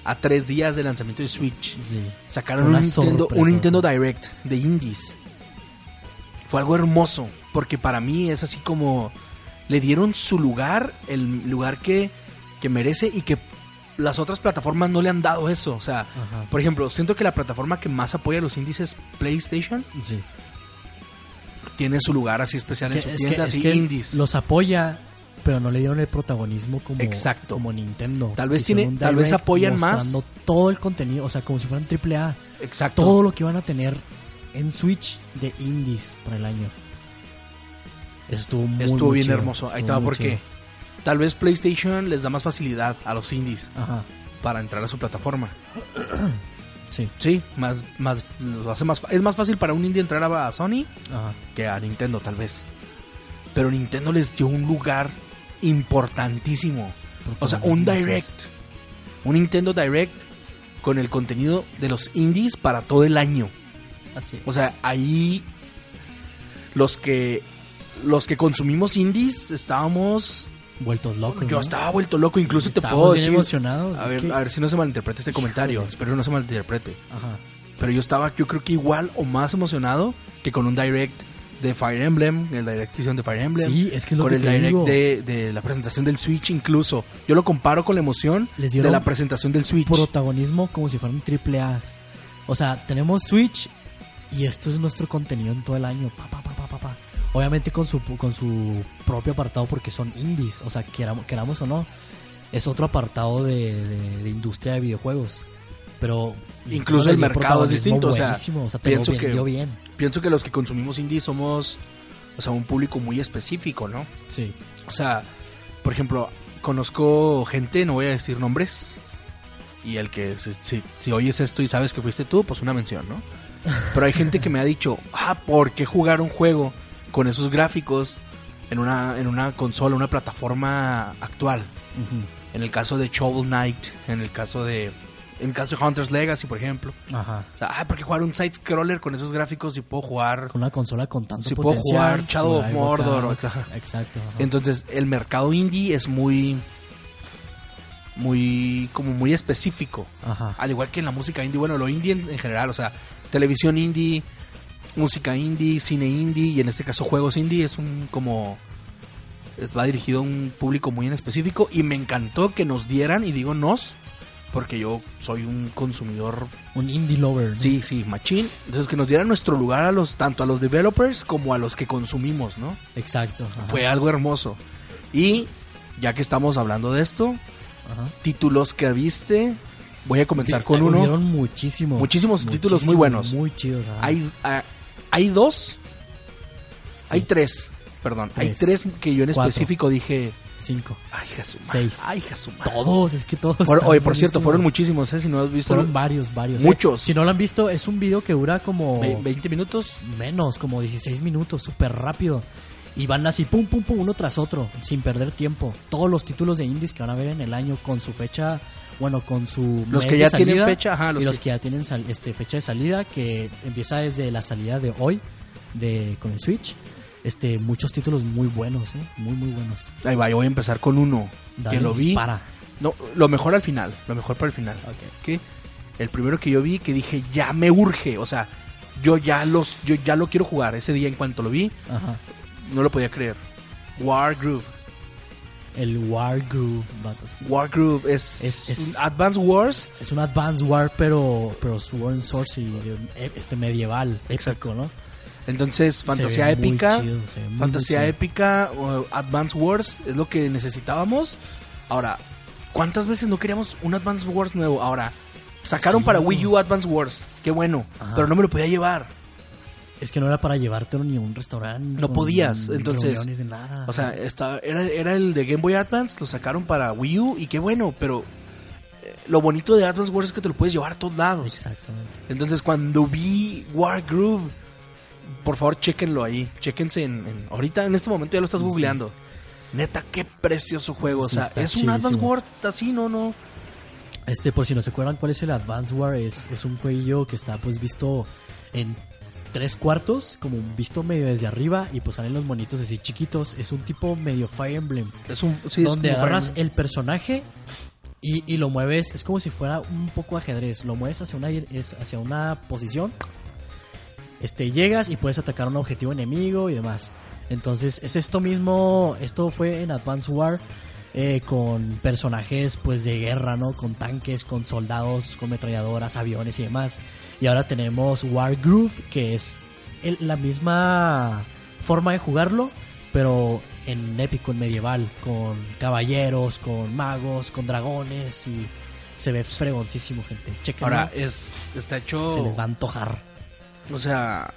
A tres días del lanzamiento de Switch. Sí. Sacaron un Nintendo, un Nintendo. Direct de indies. Fue algo hermoso, porque para mí es así como le dieron su lugar, el lugar que, que merece y que las otras plataformas no le han dado eso. O sea, Ajá. por ejemplo, siento que la plataforma que más apoya a los indies es PlayStation. Sí. Tiene su lugar así especial en Que- su es tienda, que, indies. los apoya, pero no le dieron el protagonismo como, Exacto. como Nintendo. Tal vez tiene- tal vez apoyan más. todo el contenido, o sea, como si fueran triple A. Exacto. Todo lo que van a tener en Switch de indies para el año. Eso estuvo muy Estuvo muy bien chido, hermoso. Ahí estuvo estaba muy porque chido. tal vez PlayStation les da más facilidad a los indies Ajá. para entrar a su plataforma. Sí. Sí, más, más, lo hace más, es más fácil para un indie entrar a, a Sony Ajá. que a Nintendo tal vez. Pero Nintendo les dio un lugar importantísimo. O sea, un Direct. Un Nintendo Direct con el contenido de los indies para todo el año. Así es. O sea, ahí los que los que consumimos indies estábamos Vueltos locos. yo ¿no? estaba vuelto loco, incluso te puedo bien decir emocionados. a ver, que- a ver si no se malinterpreta este comentario, Híjole. espero que no se malinterprete. Ajá. Pero yo estaba, yo creo que igual o más emocionado que con un direct de Fire Emblem, el direct que hicieron de Fire Emblem. Sí, es que es lo con que el te direct digo. de, de la presentación del Switch incluso. Yo lo comparo con la emoción Les de la presentación del Switch. protagonismo como si fueran triple A's. O sea, tenemos Switch y esto es nuestro contenido en todo el año. Pa, pa, pa. Obviamente con su, con su propio apartado porque son indies. O sea, queramos, queramos o no, es otro apartado de, de- de industria de videojuegos. Pero Incluso el mercado es distinto, o sea. O sea, te lo pienso que- bien. Pienso que los que consumimos indie somos o sea, un público muy específico, ¿no? Sí. O sea, por ejemplo, conozco gente, no voy a decir nombres, y el que si, si- si oyes esto y sabes que fuiste tú, pues una mención, ¿no? Pero hay gente que me ha dicho, ah, ¿por qué jugar un juego con esos gráficos en una, en una consola, una plataforma actual? En el caso de Shovel Knight, en el caso de... En el caso de Hunter's Legacy, por ejemplo. Ajá. O sea, ah, ¿por qué jugar un side-scroller con esos gráficos si puedo jugar Con una consola con tanto puedo potencial. jugar Shadow of Mordor. Exacto. ajá. Entonces, el mercado indie es muy. Muy. como muy específico. Ajá. Al igual que en la música indie, bueno, lo indie en, en general, o sea, televisión indie, música indie, cine indie, y en este caso juegos indie, es un como. Es, va dirigido a un público muy en específico. Y me encantó que nos dieran, y digo nos, porque yo soy un consumidor, Un indie lover. ¿no? sí, sí, machín. Entonces que nos dieran nuestro lugar a los, tanto a los developers como a los que consumimos, ¿no? Exacto. ajá, Fue algo hermoso. Y ya que estamos hablando de esto, ajá. títulos que viste, voy a comenzar con uno. muchísimos. Muchísimos títulos muy buenos. Muy chidos. Hay, ah, hay dos, Sí, hay tres, perdón, hay Tres. que yo en Cuatro. específico dije, Cinco. ay, Jesús, Seis. ay, Jesús. madre". Todos, es que todos. Están oye, por cierto, fueron muchísimos, ¿eh? Si no has visto, Fueron varios, varios. ¿eh? Muchos. Si no lo han visto, es un video que dura como ve- 20 minutos. menos, como 16 minutos, súper rápido. Y van así, pum, pum, pum, uno tras otro, sin perder tiempo. Todos los títulos de indies que van a ver en el año con su fecha, bueno, con su Los mes que de ya tienen fecha, ajá, los y los que- que ya tienen sal- este, fecha de salida, que empieza desde la salida de hoy de con el Switch. Este, muchos títulos muy buenos, ¿eh? muy, muy buenos. Ahí va, yo voy a empezar con uno Dale, que lo vi. dispara. No, lo mejor al final, lo mejor para el final. Ok. ¿ok? El primero que yo vi que dije, ya me urge, o sea, yo ya los yo ya lo quiero jugar. Ese día en cuanto lo vi, Ajá. no lo podía creer. Wargroove. El Wargroove, vato, sí. Wargroove es, Es- es- un Advance Wars. Es un Advance War, pero, pero Sword and Sorcery, de- este medieval, épico, ¿no? Entonces, fantasía épica. chido, fantasía épica, o Advance Wars es lo que necesitábamos. Ahora, ¿cuántas veces no queríamos un Advance Wars nuevo? Ahora, sacaron Sí. para Wii U Advance Wars. Qué bueno, Ajá. pero no me lo podía llevar. Es que no era para llevártelo ni a un restaurante. No podías, entonces, reuniones de nada. O sea, estaba, era, era el de Game Boy Advance, lo sacaron para Wii U y qué bueno, pero eh, lo bonito de Advance Wars es que te lo puedes llevar a todos lados. Exactamente. Entonces cuando vi Wargroove, por favor chequenlo ahí, chequense en, en- ahorita en este momento ya lo estás Sí. googleando. Neta, qué precioso juego, Sí, o sea, es un Advance. Wars así, no, no. Este, por si no se acuerdan cuál es el Advance War, es, es un jueguillo que está pues visto en tres cuartos, como visto medio desde arriba, y pues salen los monitos así chiquitos. Es un tipo medio Fire Emblem. Es un sí, donde agarras el personaje y, y lo mueves, es como si fuera un poco ajedrez, lo mueves hacia una, es hacia una posición, este, llegas y puedes atacar un objetivo enemigo y demás. Entonces es esto mismo, esto fue en Advance War eh, con personajes pues de guerra, ¿no? Con tanques, con soldados, con metralladoras, aviones y demás. Y ahora tenemos Wargroove, que es el- la misma forma de jugarlo, pero en épico, en medieval, con caballeros, con magos, con dragones y se ve fregoncísimo, gente. Chequenlo, Ahora es está hecho se les va a antojar. O sea,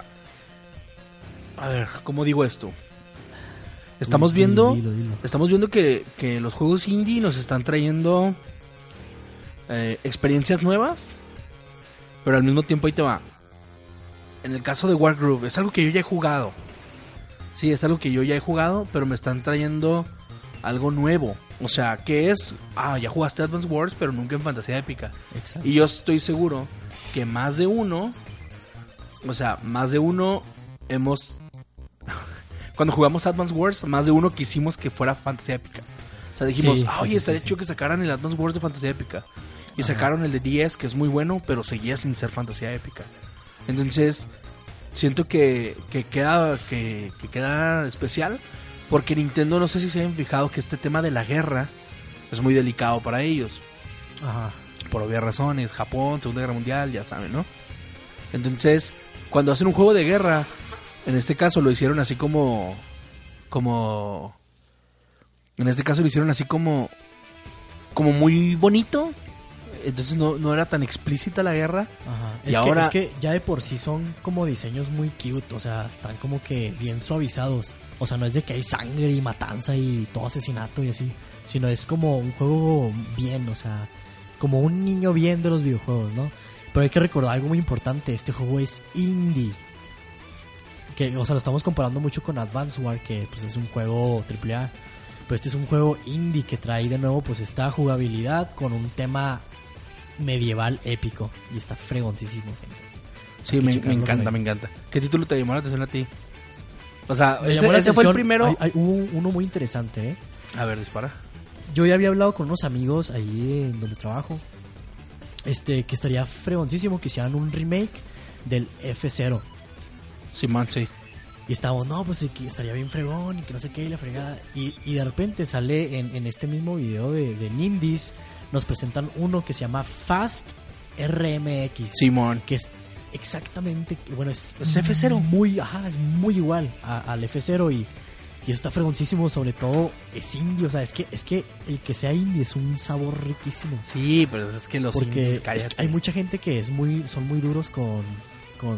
a ver, ¿cómo digo esto? Estamos Dilo, viendo, dilo, dilo. estamos viendo que, que los juegos indie nos están trayendo eh, experiencias nuevas, pero al mismo tiempo ahí te va. En el caso de Wargroove, es algo que yo ya he jugado. Sí, es algo que yo ya he jugado, pero me están trayendo algo nuevo. O sea, que es, ah, ya jugaste Advance Wars, pero nunca en fantasía épica. Exacto. Y yo estoy seguro que más de uno, o sea, más de uno hemos... Cuando jugamos Advance Wars, más de uno quisimos que fuera fantasía épica. O sea, dijimos, Sí, sí, oye, sí, estaría chido que sacaran el Advance Wars de fantasía épica. Y Ajá. sacaron el de 10, que es muy bueno, pero seguía sin ser fantasía épica. Entonces, siento que, que queda, que, que queda especial, porque Nintendo, no sé si se han fijado que este tema de la guerra es muy delicado para ellos Ajá. por obvias razones, Japón, Segunda Guerra Mundial, ya saben, ¿no? Entonces, cuando hacen un juego de guerra, en este caso lo hicieron así como como en este caso lo hicieron así como como muy bonito. Entonces no, no era tan explícita la guerra. Ajá. Y Es, ahora- que, es que ya de por sí son como diseños muy cute, o sea, están como que bien suavizados. O sea, no es de que hay sangre y matanza y todo asesinato y así, sino es como un juego bien, o sea, como un niño bien de los videojuegos, ¿no? Pero hay que recordar algo muy importante, este juego es indie. Que, o sea, lo estamos comparando mucho con Advance War, que pues es un juego AAA. Pero este es un juego indie que trae de nuevo pues esta jugabilidad con un tema medieval épico. Y está fregoncísimo, gente. Sí, me, encanta, me encanta. ¿Qué título te llamó la atención a ti? O sea, ese, fue el primero. hay- hay- hubo uno muy interesante, ¿eh? A ver, dispara. Yo ya había hablado con unos amigos ahí en donde trabajo. Este, que estaría fregoncísimo que hicieran un remake del F0. Simón, sí. Y estábamos, no, pues sí, estaría bien fregón y que no sé qué, y la fregada. Y, y de repente sale en, en este mismo video de, de Nindies nos presentan uno que se llama Fast RMX. Simón. Que es exactamente, bueno, es, Es F0. Muy, ajá, es muy igual a- al F0 y, y eso está fregoncísimo, sobre todo es indie, o sea, es que, es que el que sea indie es un sabor riquísimo. Sí, pero es que los Porque indies, es que hay mucha gente que es muy, son muy duros con, con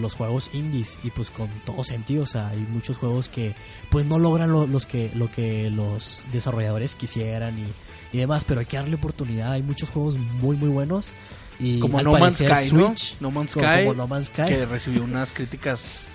los juegos indies y pues con todo sentido, o sea, hay muchos juegos que pues no logran lo, los que, lo que los desarrolladores quisieran y, y demás, pero hay que darle oportunidad, hay muchos juegos muy muy buenos y como al No Man's Sky, ¿no? Switch, No Man's como- Sky, como No Man's Sky, que recibió unas críticas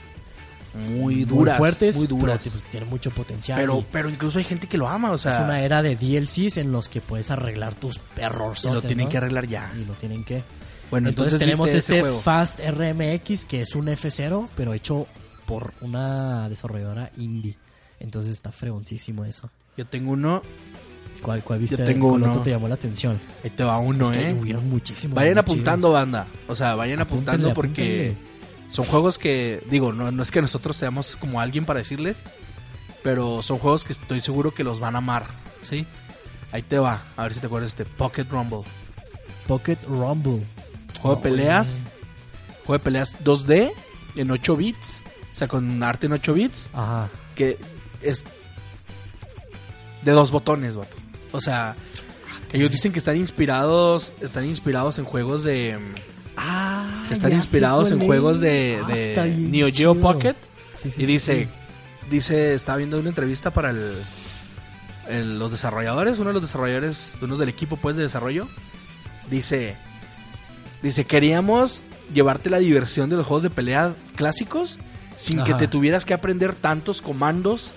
muy duras, fuertes, muy duras. pero pues, tiene mucho potencial. Pero, pero incluso hay gente que lo ama, o sea, es una era de DLCs en los que puedes arreglar tus errores. y lo tienen que arreglar ya. Y lo tienen que. Bueno, entonces, entonces, tenemos ¿viste ese este? Fast RMX que es un F0, pero hecho por una desarrolladora indie. Entonces está fregoncísimo eso. Yo tengo uno, ¿Cuál, cuál viste? tengo ¿Cuál uno. te llamó la atención? ahí te va uno, es que ¿eh? hubieron muchísimos. Vayan apuntando, chidos. banda. O sea, vayan Apúntenle, apuntando porque apúntenle. son juegos que, digo, no, no es que nosotros seamos como alguien para decirles, pero son juegos que estoy seguro que los van a amar, ¿sí? Ahí te va, a ver si te acuerdas de este Pocket Rumble. Pocket Rumble. Juego de peleas, güey. juego de peleas 2D en 8 bits, o sea, con arte en 8 bits, Ajá. que es de dos botones, vato. O sea, ellos dicen que están inspirados, están inspirados en juegos de Ah, están inspirados en juegos de, Ah, de bien Neo Geo. Pocket. Sí, sí, y sí, dice dice estaba viendo una entrevista para el, el- los desarrolladores uno de los desarrolladores uno del equipo pues de desarrollo. Dice dice queríamos llevarte la diversión de los juegos de pelea clásicos sin que te tuvieras que aprender tantos comandos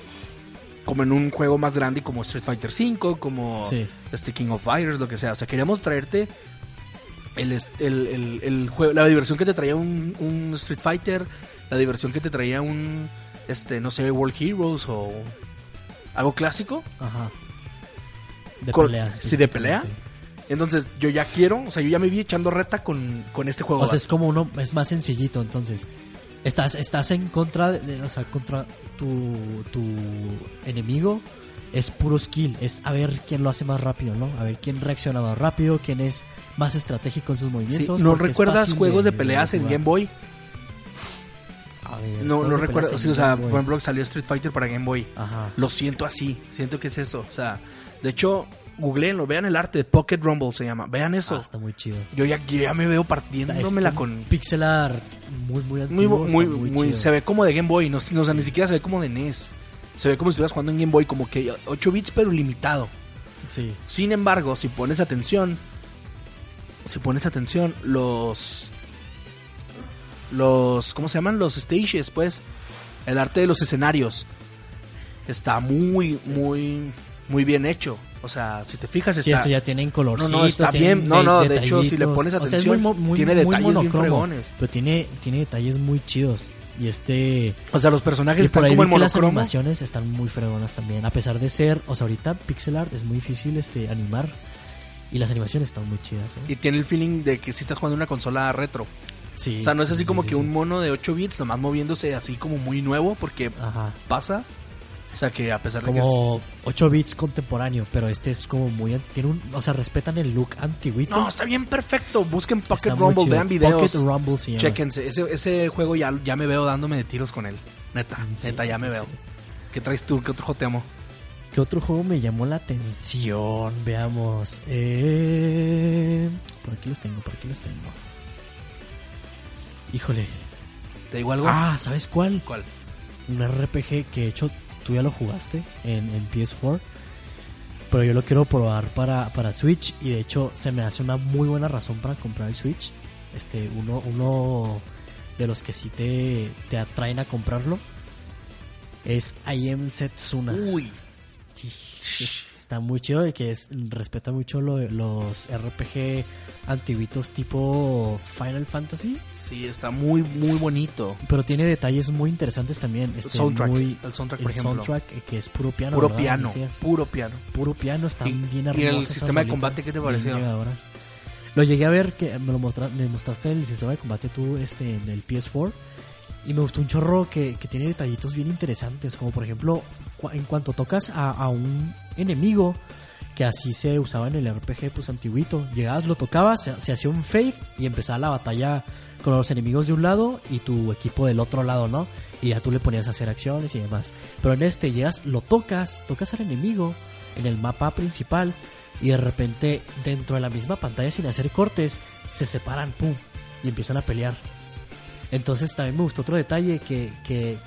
como en un juego más grande como Street Fighter V como Sí. este King of Fighters, lo que sea. O sea, queríamos traerte el, el, el- el juego, la diversión que te traía un, un Street Fighter, la diversión que te traía un, este, no sé, World Heroes o algo clásico. Ajá. De Con- peleas. sí, de pelea. Entonces, yo ya quiero, o sea, yo ya me vi echando reta con, con este juego. O sea, es como uno, es más sencillito, entonces. Estás, estás en contra de, o sea, contra tu, tu enemigo. Es puro skill, es a ver quién lo hace más rápido, ¿no? A ver quién reacciona más rápido, quién es más estratégico en sus Sí, movimientos. ¿No recuerdas juegos de, peleas en. Game Boy? A ver, No, no recuerdo. Sí, o sea, por ejemplo, salió Street Fighter para Game Boy. Ajá. Lo siento así, siento que es eso. O sea, de hecho, googleenlo, vean el arte de Pocket Rumble se llama. Vean eso. Ah, está muy chido. Yo ya, ya me veo partiéndomela con... Pixel art muy, muy Muy, antiguo. muy, muy, chido. se ve como de Game Boy, no, no, o sea, ni siquiera se ve como de NES. Se ve como si estuvieras jugando en Game Boy, como que 8 bits pero limitado. Sí. Sin embargo, si pones atención, si pones atención, los... Los... ¿Cómo se llaman? Los stages, pues. El arte de los escenarios. Está muy, muy, muy bien hecho. O sea, si te fijas, Sí, está... eso ya tienen colorcito. No, no, está tienen bien. No, de- no, de hecho, si le pones O sea, es atención, muy mo- muy- tiene muy detalles bien fregones. Pero tiene, tiene detalles muy chidos. Y este... O sea, los personajes Y por están ahí como vi en que las animaciones están muy fregonas también. A pesar de ser... O sea, ahorita pixel art es muy difícil este animar. Y las animaciones están muy chidas, ¿eh? Y tiene el feeling de que si estás jugando una consola retro. Sí, o sea, no es sí, así sí, como sí, que un mono de 8 bits nomás moviéndose así como muy nuevo porque Ajá. pasa. O sea, que a pesar de que Como 8 bits contemporáneo, pero este es como muy... Tiene un, o sea, respetan el look es... antiguito. No, está bien perfecto. Busquen Pocket Está Rumble, vean videos. Pocket Rumble se llama. Chéquense. Ese, ese juego ya, ya me veo dándome de tiros con él. Neta, Sí, neta, ya me sí. veo. ¿Qué traes tú? ¿Qué otro juego te amo? ¿Qué otro juego me llamó la atención? Veamos. Eh... Por aquí los tengo, por aquí los tengo. Híjole. ¿Te digo algo? Ah, ¿sabes cuál? ¿Cuál? Un RPG que de hecho tú ya lo jugaste en, en PS4. Pero yo lo quiero probar para, para Switch. Y de hecho se me hace una muy buena razón para comprar el Switch. Este, uno, uno de los que sí te, te atraen a comprarlo. Es I Am Setsuna. Uy. Sí, está muy chido y que es, respeta mucho lo los RPG antiguitos tipo Final Fantasy, Sí, está muy, muy bonito. pero tiene detalles muy interesantes también. Este, soundtrack, muy- el soundtrack, el por ejemplo. soundtrack, eh, que es puro piano. Puro ¿verdad? piano, Decías. puro piano. puro piano, están Y- bien y hermosas. el sistema de combate, ¿qué te pareció? Lo llegué a ver, que me lo mostra- me mostraste el sistema de combate tú este, en el PS4. Y me gustó un chorro que, que tiene detallitos bien interesantes. Como por ejemplo, cu- en cuanto tocas a, a un enemigo, que así se usaba en el RPG pues antiguito. Llegabas, lo tocabas, se, se hacía un fade y empezaba la batalla con los enemigos de un lado y tu equipo del otro lado, ¿no? Y ya tú le ponías a hacer acciones y demás. Pero en este llegas, lo tocas, tocas al enemigo en el mapa principal y de repente dentro de la misma pantalla sin hacer cortes se separan, pum, y empiezan a pelear. Entonces también me gustó otro detalle que, que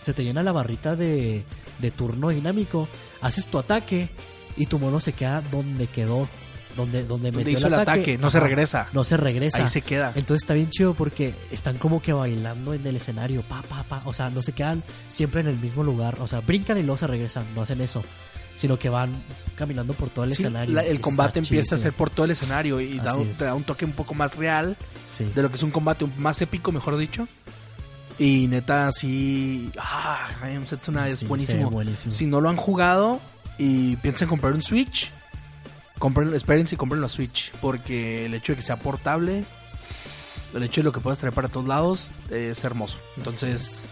se te llena la barrita de, de turno dinámico, haces tu ataque y tu mono se queda donde quedó, donde, donde, Donde metió hizo el ataque, no se regresa. No se regresa. Ahí se queda. Entonces está bien chido porque están como que bailando en el escenario, pa, pa, pa. O sea, no se quedan siempre en el mismo lugar. O sea, brincan y luego se regresan, no hacen eso. Sino que van caminando por todo el Sí, escenario. la- el combate empieza a ser por todo el escenario y da un, es. te da un toque un poco más real Sí. de lo que es un combate más épico, mejor dicho. Y neta, sí. Ah, Setsuna es Sí, buenísimo. buenísimo. Si no lo han jugado y piensan comprar un Switch, compren, espérense y compren la Switch. Porque el hecho de que sea portable, el hecho de lo que puedas traer para todos lados, eh, es hermoso. Entonces,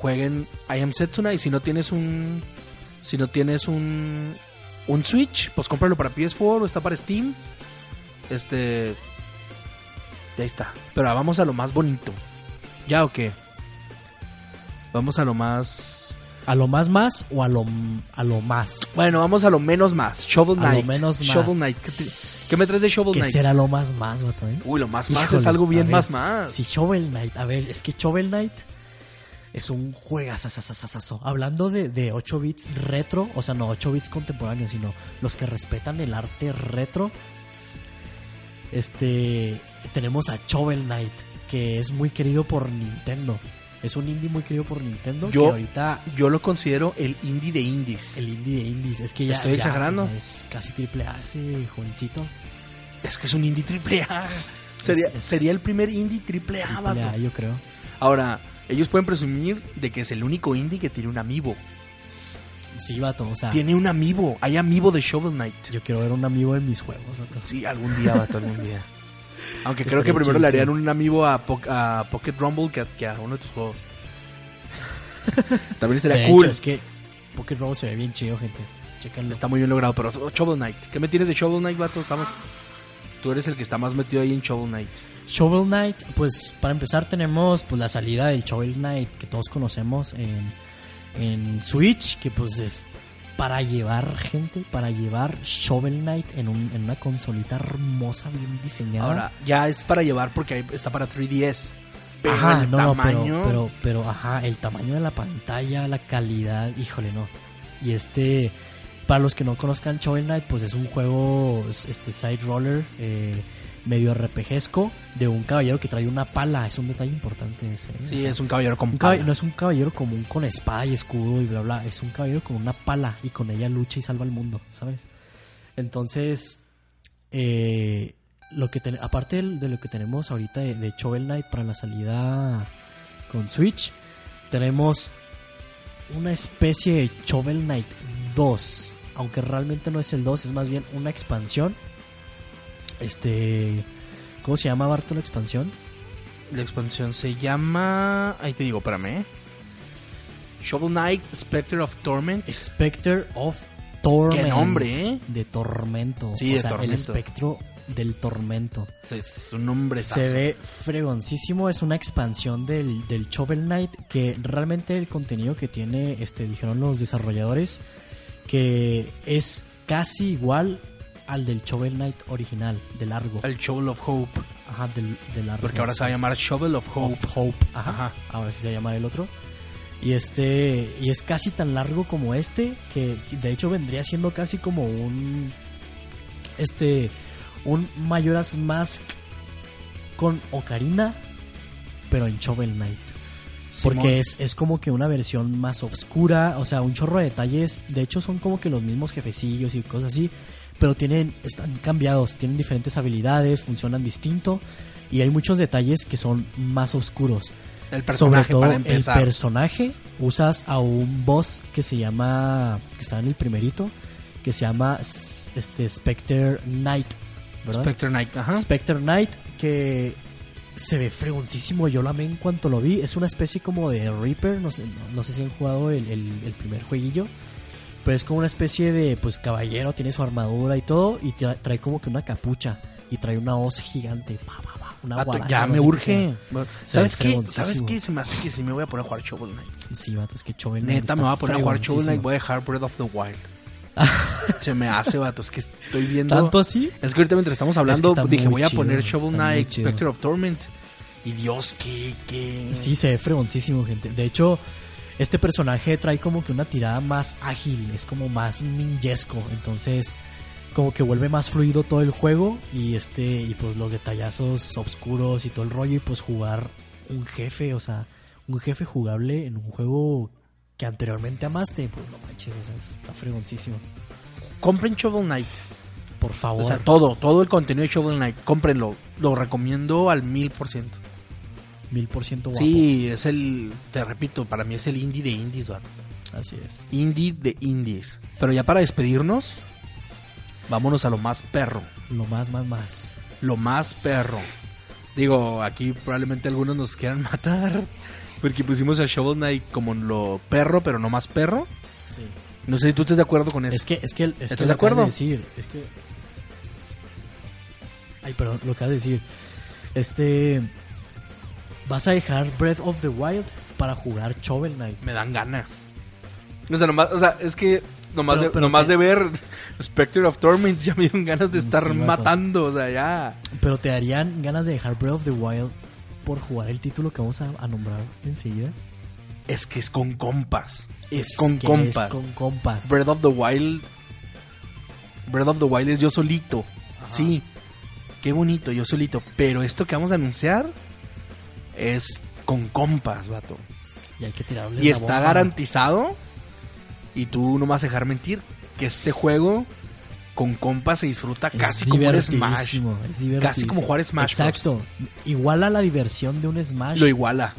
jueguen I Am Setsuna y si no tienes un. Si no tienes un. Un Switch, pues cómpralo para PS4 o está para Steam. Este. y ahí está. Pero vamos a lo más bonito. ¿Ya o qué? Vamos a lo más. ¿A lo más más o a lo, a lo más? Bueno, vamos a lo menos más. Shovel A lo Knight. menos más. Shovel Knight. ¿Qué, te- qué me traes de Shovel ¿Qué Knight? será lo más más, vato, eh? Uy, lo más más Híjole, es algo bien ver, más más. Si Shovel Knight, a ver, es que Shovel Knight es un juegazazazazazo. Hablando de, de 8 bits retro, o sea, no 8 bits contemporáneos, sino los que respetan el arte retro. Este, tenemos a Shovel Knight, que es muy querido por Nintendo. Es un indie muy querido por Nintendo. Yo- que ahorita Yo lo considero el indie de indies. el indie de indies es que ya, Estoy ya- exagerando. es casi triple A ese jovencito. Es que es un indie triple A. Sería, Es- sería el primer indie triple A, Triple A, yo creo. Ahora, ellos pueden presumir de que es el único indie que tiene un amiibo. Sí, vato, o sea, Tiene un amiibo. Hay amiibo de Shovel Knight. yo quiero ver un amigo en mis juegos. vato. Sí, algún día, vato, algún día. Aunque creo que primero le harían un amiibo a, Po- a Pocket Rumble que a, que a uno de tus juegos. También De estaría hecho, cool. es que Pokémon Robo se ve bien chido, gente. Está muy bien logrado, pero Shovel Knight. ¿Qué me tienes de Shovel Knight, vato? Estamos... Tú eres el que está más metido ahí en Shovel Knight. Shovel Knight, pues para empezar tenemos pues la salida del Shovel Knight que todos conocemos en, en Switch, que pues es para llevar gente, para llevar Shovel Knight en, un, en una consolita hermosa, bien diseñada. Ahora, ya es para llevar porque está para 3DS. Pero ajá, el no, no, tamaño... pero, pero, pero, ajá, el tamaño de la pantalla, la calidad, híjole, no. Y este, para los que no conozcan Shovel Knight, pues es un juego, es- este side roller, eh, medio RPGesco, de un caballero que trae una pala, es un detalle importante ese. Sí, O sea, es un caballero con un pala. caball- no es un caballero común con espada y escudo y bla bla, es un caballero con una pala y con ella lucha y salva al mundo, ¿sabes? Entonces, eh, lo que ten- aparte de lo que tenemos ahorita de, de Shovel Knight para la salida con Switch, tenemos una especie de Shovel Knight 2, aunque realmente no es el 2, es más bien una expansión. Este, ¿cómo se llama Barto la expansión? La expansión se llama... Ahí te digo, espérame. ¿eh? Shovel Knight, Spectre of Torment. Spectre of Torment. Qué nombre, ¿eh? De tormento. Sí, o de sea, el espectro del tormento. Sí, Es un nombre Se ve fregoncísimo, es una expansión del, del Shovel Knight que realmente el contenido que tiene, este, dijeron los desarrolladores, que es casi igual al del Shovel Knight original, de largo. El Shovel of Hope. Ajá, del, de largo. Porque ahora se va a llamar Shovel of Hope. Of Hope. Ajá. Ajá. Ahora sí se va a llamar el otro. Y este y es casi tan largo como este que de hecho vendría siendo casi como un este un Majora's Mask con Ocarina pero en Shovel Knight. Porque Simón. es, es como que una versión más oscura, o sea, un chorro de detalles. De hecho, son como que los mismos jefecillos y cosas así, pero tienen están cambiados, tienen diferentes habilidades, funcionan distinto y hay muchos detalles que son más oscuros. El Sobre todo para el personaje, usas a un boss que se llama, que está en el primerito, que se llama este Spectre Knight, ¿verdad? Spectre Knight, ajá. Spectre Knight, que se ve fregoncísimo. Yo lo amé en cuanto lo vi. Es una especie como de Reaper. No sé, no, no sé si han jugado el, el- el primer jueguillo. Pero es como una especie de, pues, caballero, tiene su armadura y todo, y tra- trae como que una capucha, y trae una hoz gigante, una Vato, ya no me urge. ¿Sabes qué? ¿Sabes qué? Se me hace que sí me voy a poner a jugar Shovel Knight. Sí, vato, es que Shovel Knight Neta, me voy a poner a jugar Shovel Knight. Voy a dejar Breath of the Wild. Se me hace, vato. Es que estoy viendo. ¿Tanto así? Es que ahorita mientras estamos hablando, dije, voy a chido, poner Shovel Knight. Spectre of Torment. Y Dios, qué, qué. Sí, se ve fregoncísimo, gente. De hecho, este personaje trae como que una tirada más ágil, es como más ninjesco, entonces como que vuelve más fluido todo el juego y este y pues los detallazos oscuros y todo el rollo y pues jugar un jefe, o sea, un jefe jugable en un juego que anteriormente amaste, pues no manches, o sea, está fregoncísimo. Compren Shovel Knight. Por favor, O sea, todo, todo el contenido de Shovel Knight. Cómprenlo. Lo recomiendo al mil por ciento. Mil por ciento guapo. Sí, es el. Te repito, para mí es el indie de indies, vato. Así es. Indie de indies. Pero ya para despedirnos, vámonos a lo más perro. Lo más, más, más. Lo más perro. Digo, aquí probablemente algunos nos quieran matar. Porque pusimos a Shovel Knight como lo perro, pero no más perro. Sí. No sé si tú estás de acuerdo con eso. Es que, es que, es que ¿Estás lo de acuerdo? decir, es que... Ay, perdón, lo acabas de decir. Este... Vas a dejar Breath of the Wild para jugar Shovel Knight. Me dan ganas. O sea, nomás, o sea es que nomás, Pero- de, pero nomás que- de ver Spectre of Torment ya me dieron ganas de estar Sí, matando. O sea, ya. Pero te darían ganas de dejar Breath of the Wild por jugar el título que vamos a, a nombrar enseguida. Es que es con compas. Es, Es con que compas. Es con compas. Breath of the Wild. Breath of the Wild es yo solito. Ajá. Sí. Qué bonito, yo solito. Pero esto que vamos a anunciar es con compas, vato. Y hay que tirarle Y la está bomba. garantizado. Y tú no me vas a dejar mentir. Que este juego con compas se disfruta Es casi como un Smash. es. Casi como jugar Smash. Exacto. Igual a la diversión de un Smash Lo iguala.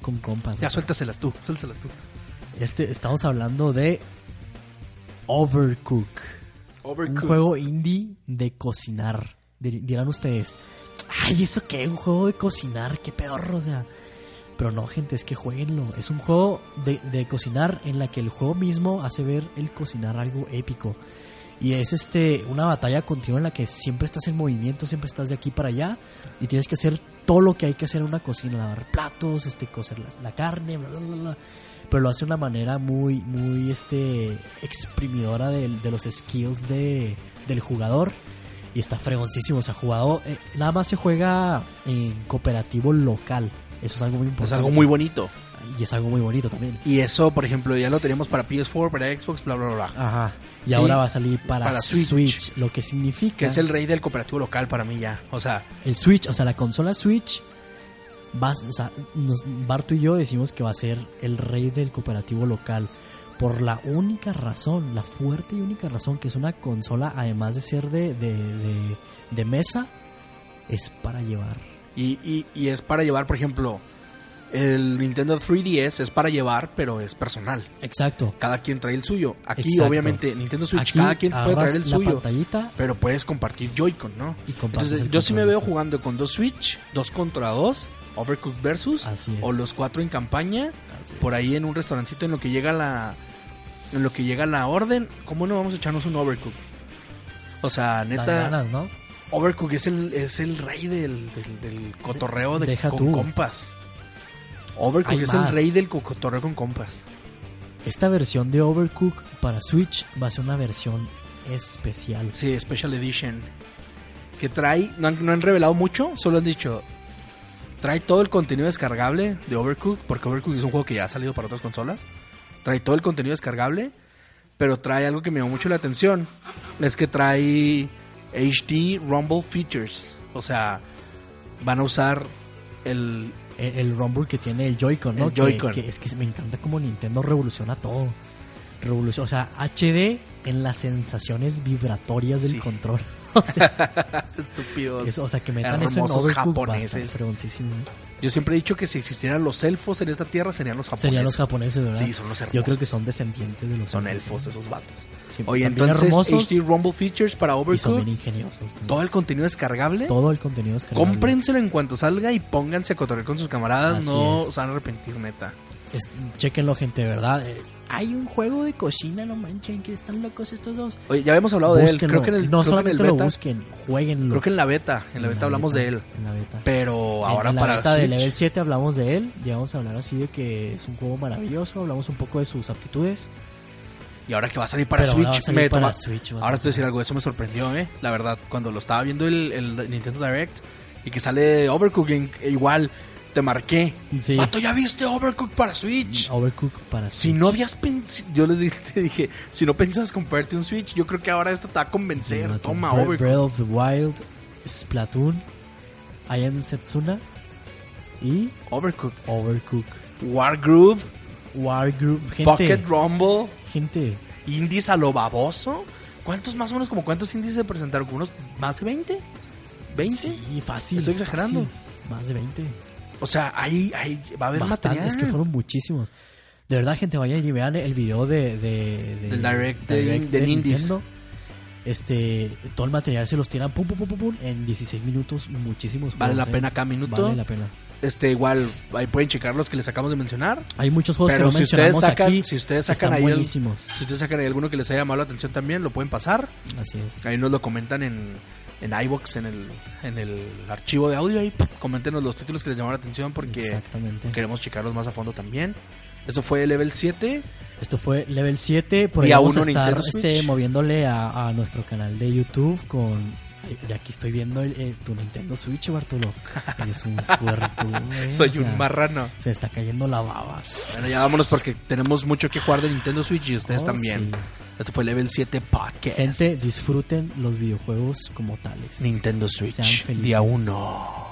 con compas. Ya vato. suéltaselas tú, suéltaselas tú. Este, estamos hablando de Overcook. Un juego indie de cocinar. Dir- Dirán ustedes, ay, ¿eso qué? ¿Un juego de cocinar? ¿Qué peor? O sea, pero no, gente, es que jueguenlo. Es un juego de, de cocinar en la que el juego mismo hace ver el cocinar algo épico. Y es este una batalla continua en la que siempre estás en movimiento, siempre estás de aquí para allá y tienes que hacer todo lo que hay que hacer en una cocina, lavar platos, este cocer la, la carne, bla, bla, bla, bla. Pero lo hace de una manera muy muy este exprimidora de, de los skills de, del jugador y está fregoncísimo, o sea, jugado eh, nada más se juega en cooperativo local. Eso es algo muy importante. Es algo muy bonito. y es algo muy bonito también. Y eso, por ejemplo, ya lo teníamos para PS4, para Xbox, bla, bla, bla. Ajá. Y Sí. ahora va a salir para, Para Switch. Switch. lo que significa Que es el rey del cooperativo local para mí ya. O sea, el Switch, o sea, la consola Switch, vas, o sea, nos, Barto y yo decimos que va a ser el rey del cooperativo local. Por la única razón, la fuerte y única razón que es una consola, además de ser de, de, de- de mesa, es para llevar. y, y, y es para llevar, por ejemplo, el Nintendo 3DS es para llevar, pero es personal. Exacto. Cada quien trae el suyo. Aquí, Exacto. obviamente, Nintendo Switch, Aquí cada quien puede traer el la suyo. pantallita Pero puedes compartir Joy-Con, ¿no? y Entonces, yo sí me veo jugando con dos Switch, dos contra dos, Overcooked versus, Así es. o los cuatro en campaña, Así por ahí en un restaurancito en lo que llega la en lo que llega la orden, ¿cómo no vamos a echarnos un Overcook? O sea, Dan neta, ganas, ¿no? Overcook es el es el rey del, del, del cotorreo de, Deja con tú. compas. Overcook Hay es más. el rey del co- cotorreo con compas. Esta versión de Overcook para Switch va a ser una versión especial. Sí, Special Edition. Que trae, no han, no han revelado mucho, solo han dicho, trae todo el contenido descargable de Overcook, porque Overcook es un juego que ya ha salido para otras consolas. Trae todo el contenido descargable, pero trae algo que me llamó mucho la atención. Es que trae HD Rumble Features. O sea, van a usar el... El, el Rumble que tiene el Joy-Con, ¿no? El Que- Joy-Con. Que, es que me encanta como Nintendo revoluciona todo. Revoluciona, o sea, HD en las sensaciones vibratorias del Sí. control. O sea, Estúpidos. o sea, que metan eso en japoneses. fregoncísimo. Yo siempre he dicho que si existieran los elfos en esta tierra, serían los japoneses. Serían los japoneses, ¿verdad? Sí, son los hermosos. Yo creo que son descendientes de los Son elfos esos vatos. Sí, Oye, entonces hermosos HD Rumble Features para y son Overcooked. bien ingeniosos. ¿no? Todo el contenido descargable. Todo el contenido es cargable. Cómprenselo en cuanto salga y pónganse a cotorrear con sus camaradas. Así no es. se van a arrepentir, neta. Es- chequenlo, gente, verdad. Eh, hay un juego de cocina, no manchen, que están locos estos dos. Oye, ya habíamos hablado de él. Búsquenlo. Creo que en el, no que en solamente el lo beta, busquen, jueguenlo. Creo que en la beta, en la beta hablamos de él. En la beta. Pero En- ahora en la para beta de Switch, Level 7 hablamos de él. Ya vamos a hablar así de que es un juego maravilloso. Hablamos un poco de sus aptitudes. y ahora que va a salir para Pero ahora Switch, va a salir me para toma- Switch, Ahora te voy a decir algo, eso me sorprendió, eh. La verdad, cuando lo estaba viendo el, el Nintendo Direct y que sale Overcooked, igual te marqué. Sí. Vato, ¿ya viste Overcooked para Switch? Overcook para Si Switch. no habías pensado, yo les dije, te dije, si no pensabas comprarte un Switch, yo creo que ahora esto te va a convencer. Toma, Bre- Overcooked. Breath of the Wild, Splatoon, I Am Setsuna y Overcooked. Overcook. Wargroove, Wargroup. Gente, Pocket Rumble, gente, indies a lo baboso. ¿Cuántos más o menos, como cuántos indies se presentaron? ¿Como ¿Unos más de 20? ¿20? sí, fácil. Estoy exagerando. fácil. Más de 20. O sea, ahí, ahí va a haber Bastantes, material. que fueron muchísimos. De verdad, gente, vayan y vean el video de, de, de- Del Direct de- de Indies. Este, todo el material se los tiran pum, pum, pum, pum, pum, en 16 minutos, muchísimos. Vale juegos, la ¿eh? pena cada minuto. Vale la pena. Este, igual, ahí pueden checar los que les acabamos de mencionar. Hay muchos juegos Pero que no si ustedes mencionamos sacan, aquí. si ustedes sacan están ahí el- buenísimos. Si ustedes sacan ahí alguno que les haya llamado la atención también, lo pueden pasar. Así es. Ahí nos lo comentan en, en iBox, en el, en el archivo de audio. Ahí coméntenos los títulos que les llamaron la atención porque queremos checarlos más a fondo también. Eso fue Level 7. Esto fue Level 7. Por ahí vamos a estar este, moviéndole a, a nuestro canal de YouTube con... De aquí estoy viendo el- eh, tu Nintendo Switch, Bartolo. Eres un suertudo, eh, Soy o sea, un marrano. Se está cayendo la baba. Bueno, ya vámonos porque tenemos mucho que jugar de Nintendo Switch y ustedes Oh, también. sí. Esto fue Level 7 Podcast. Gente, disfruten los videojuegos como tales. Nintendo Switch. Día 1.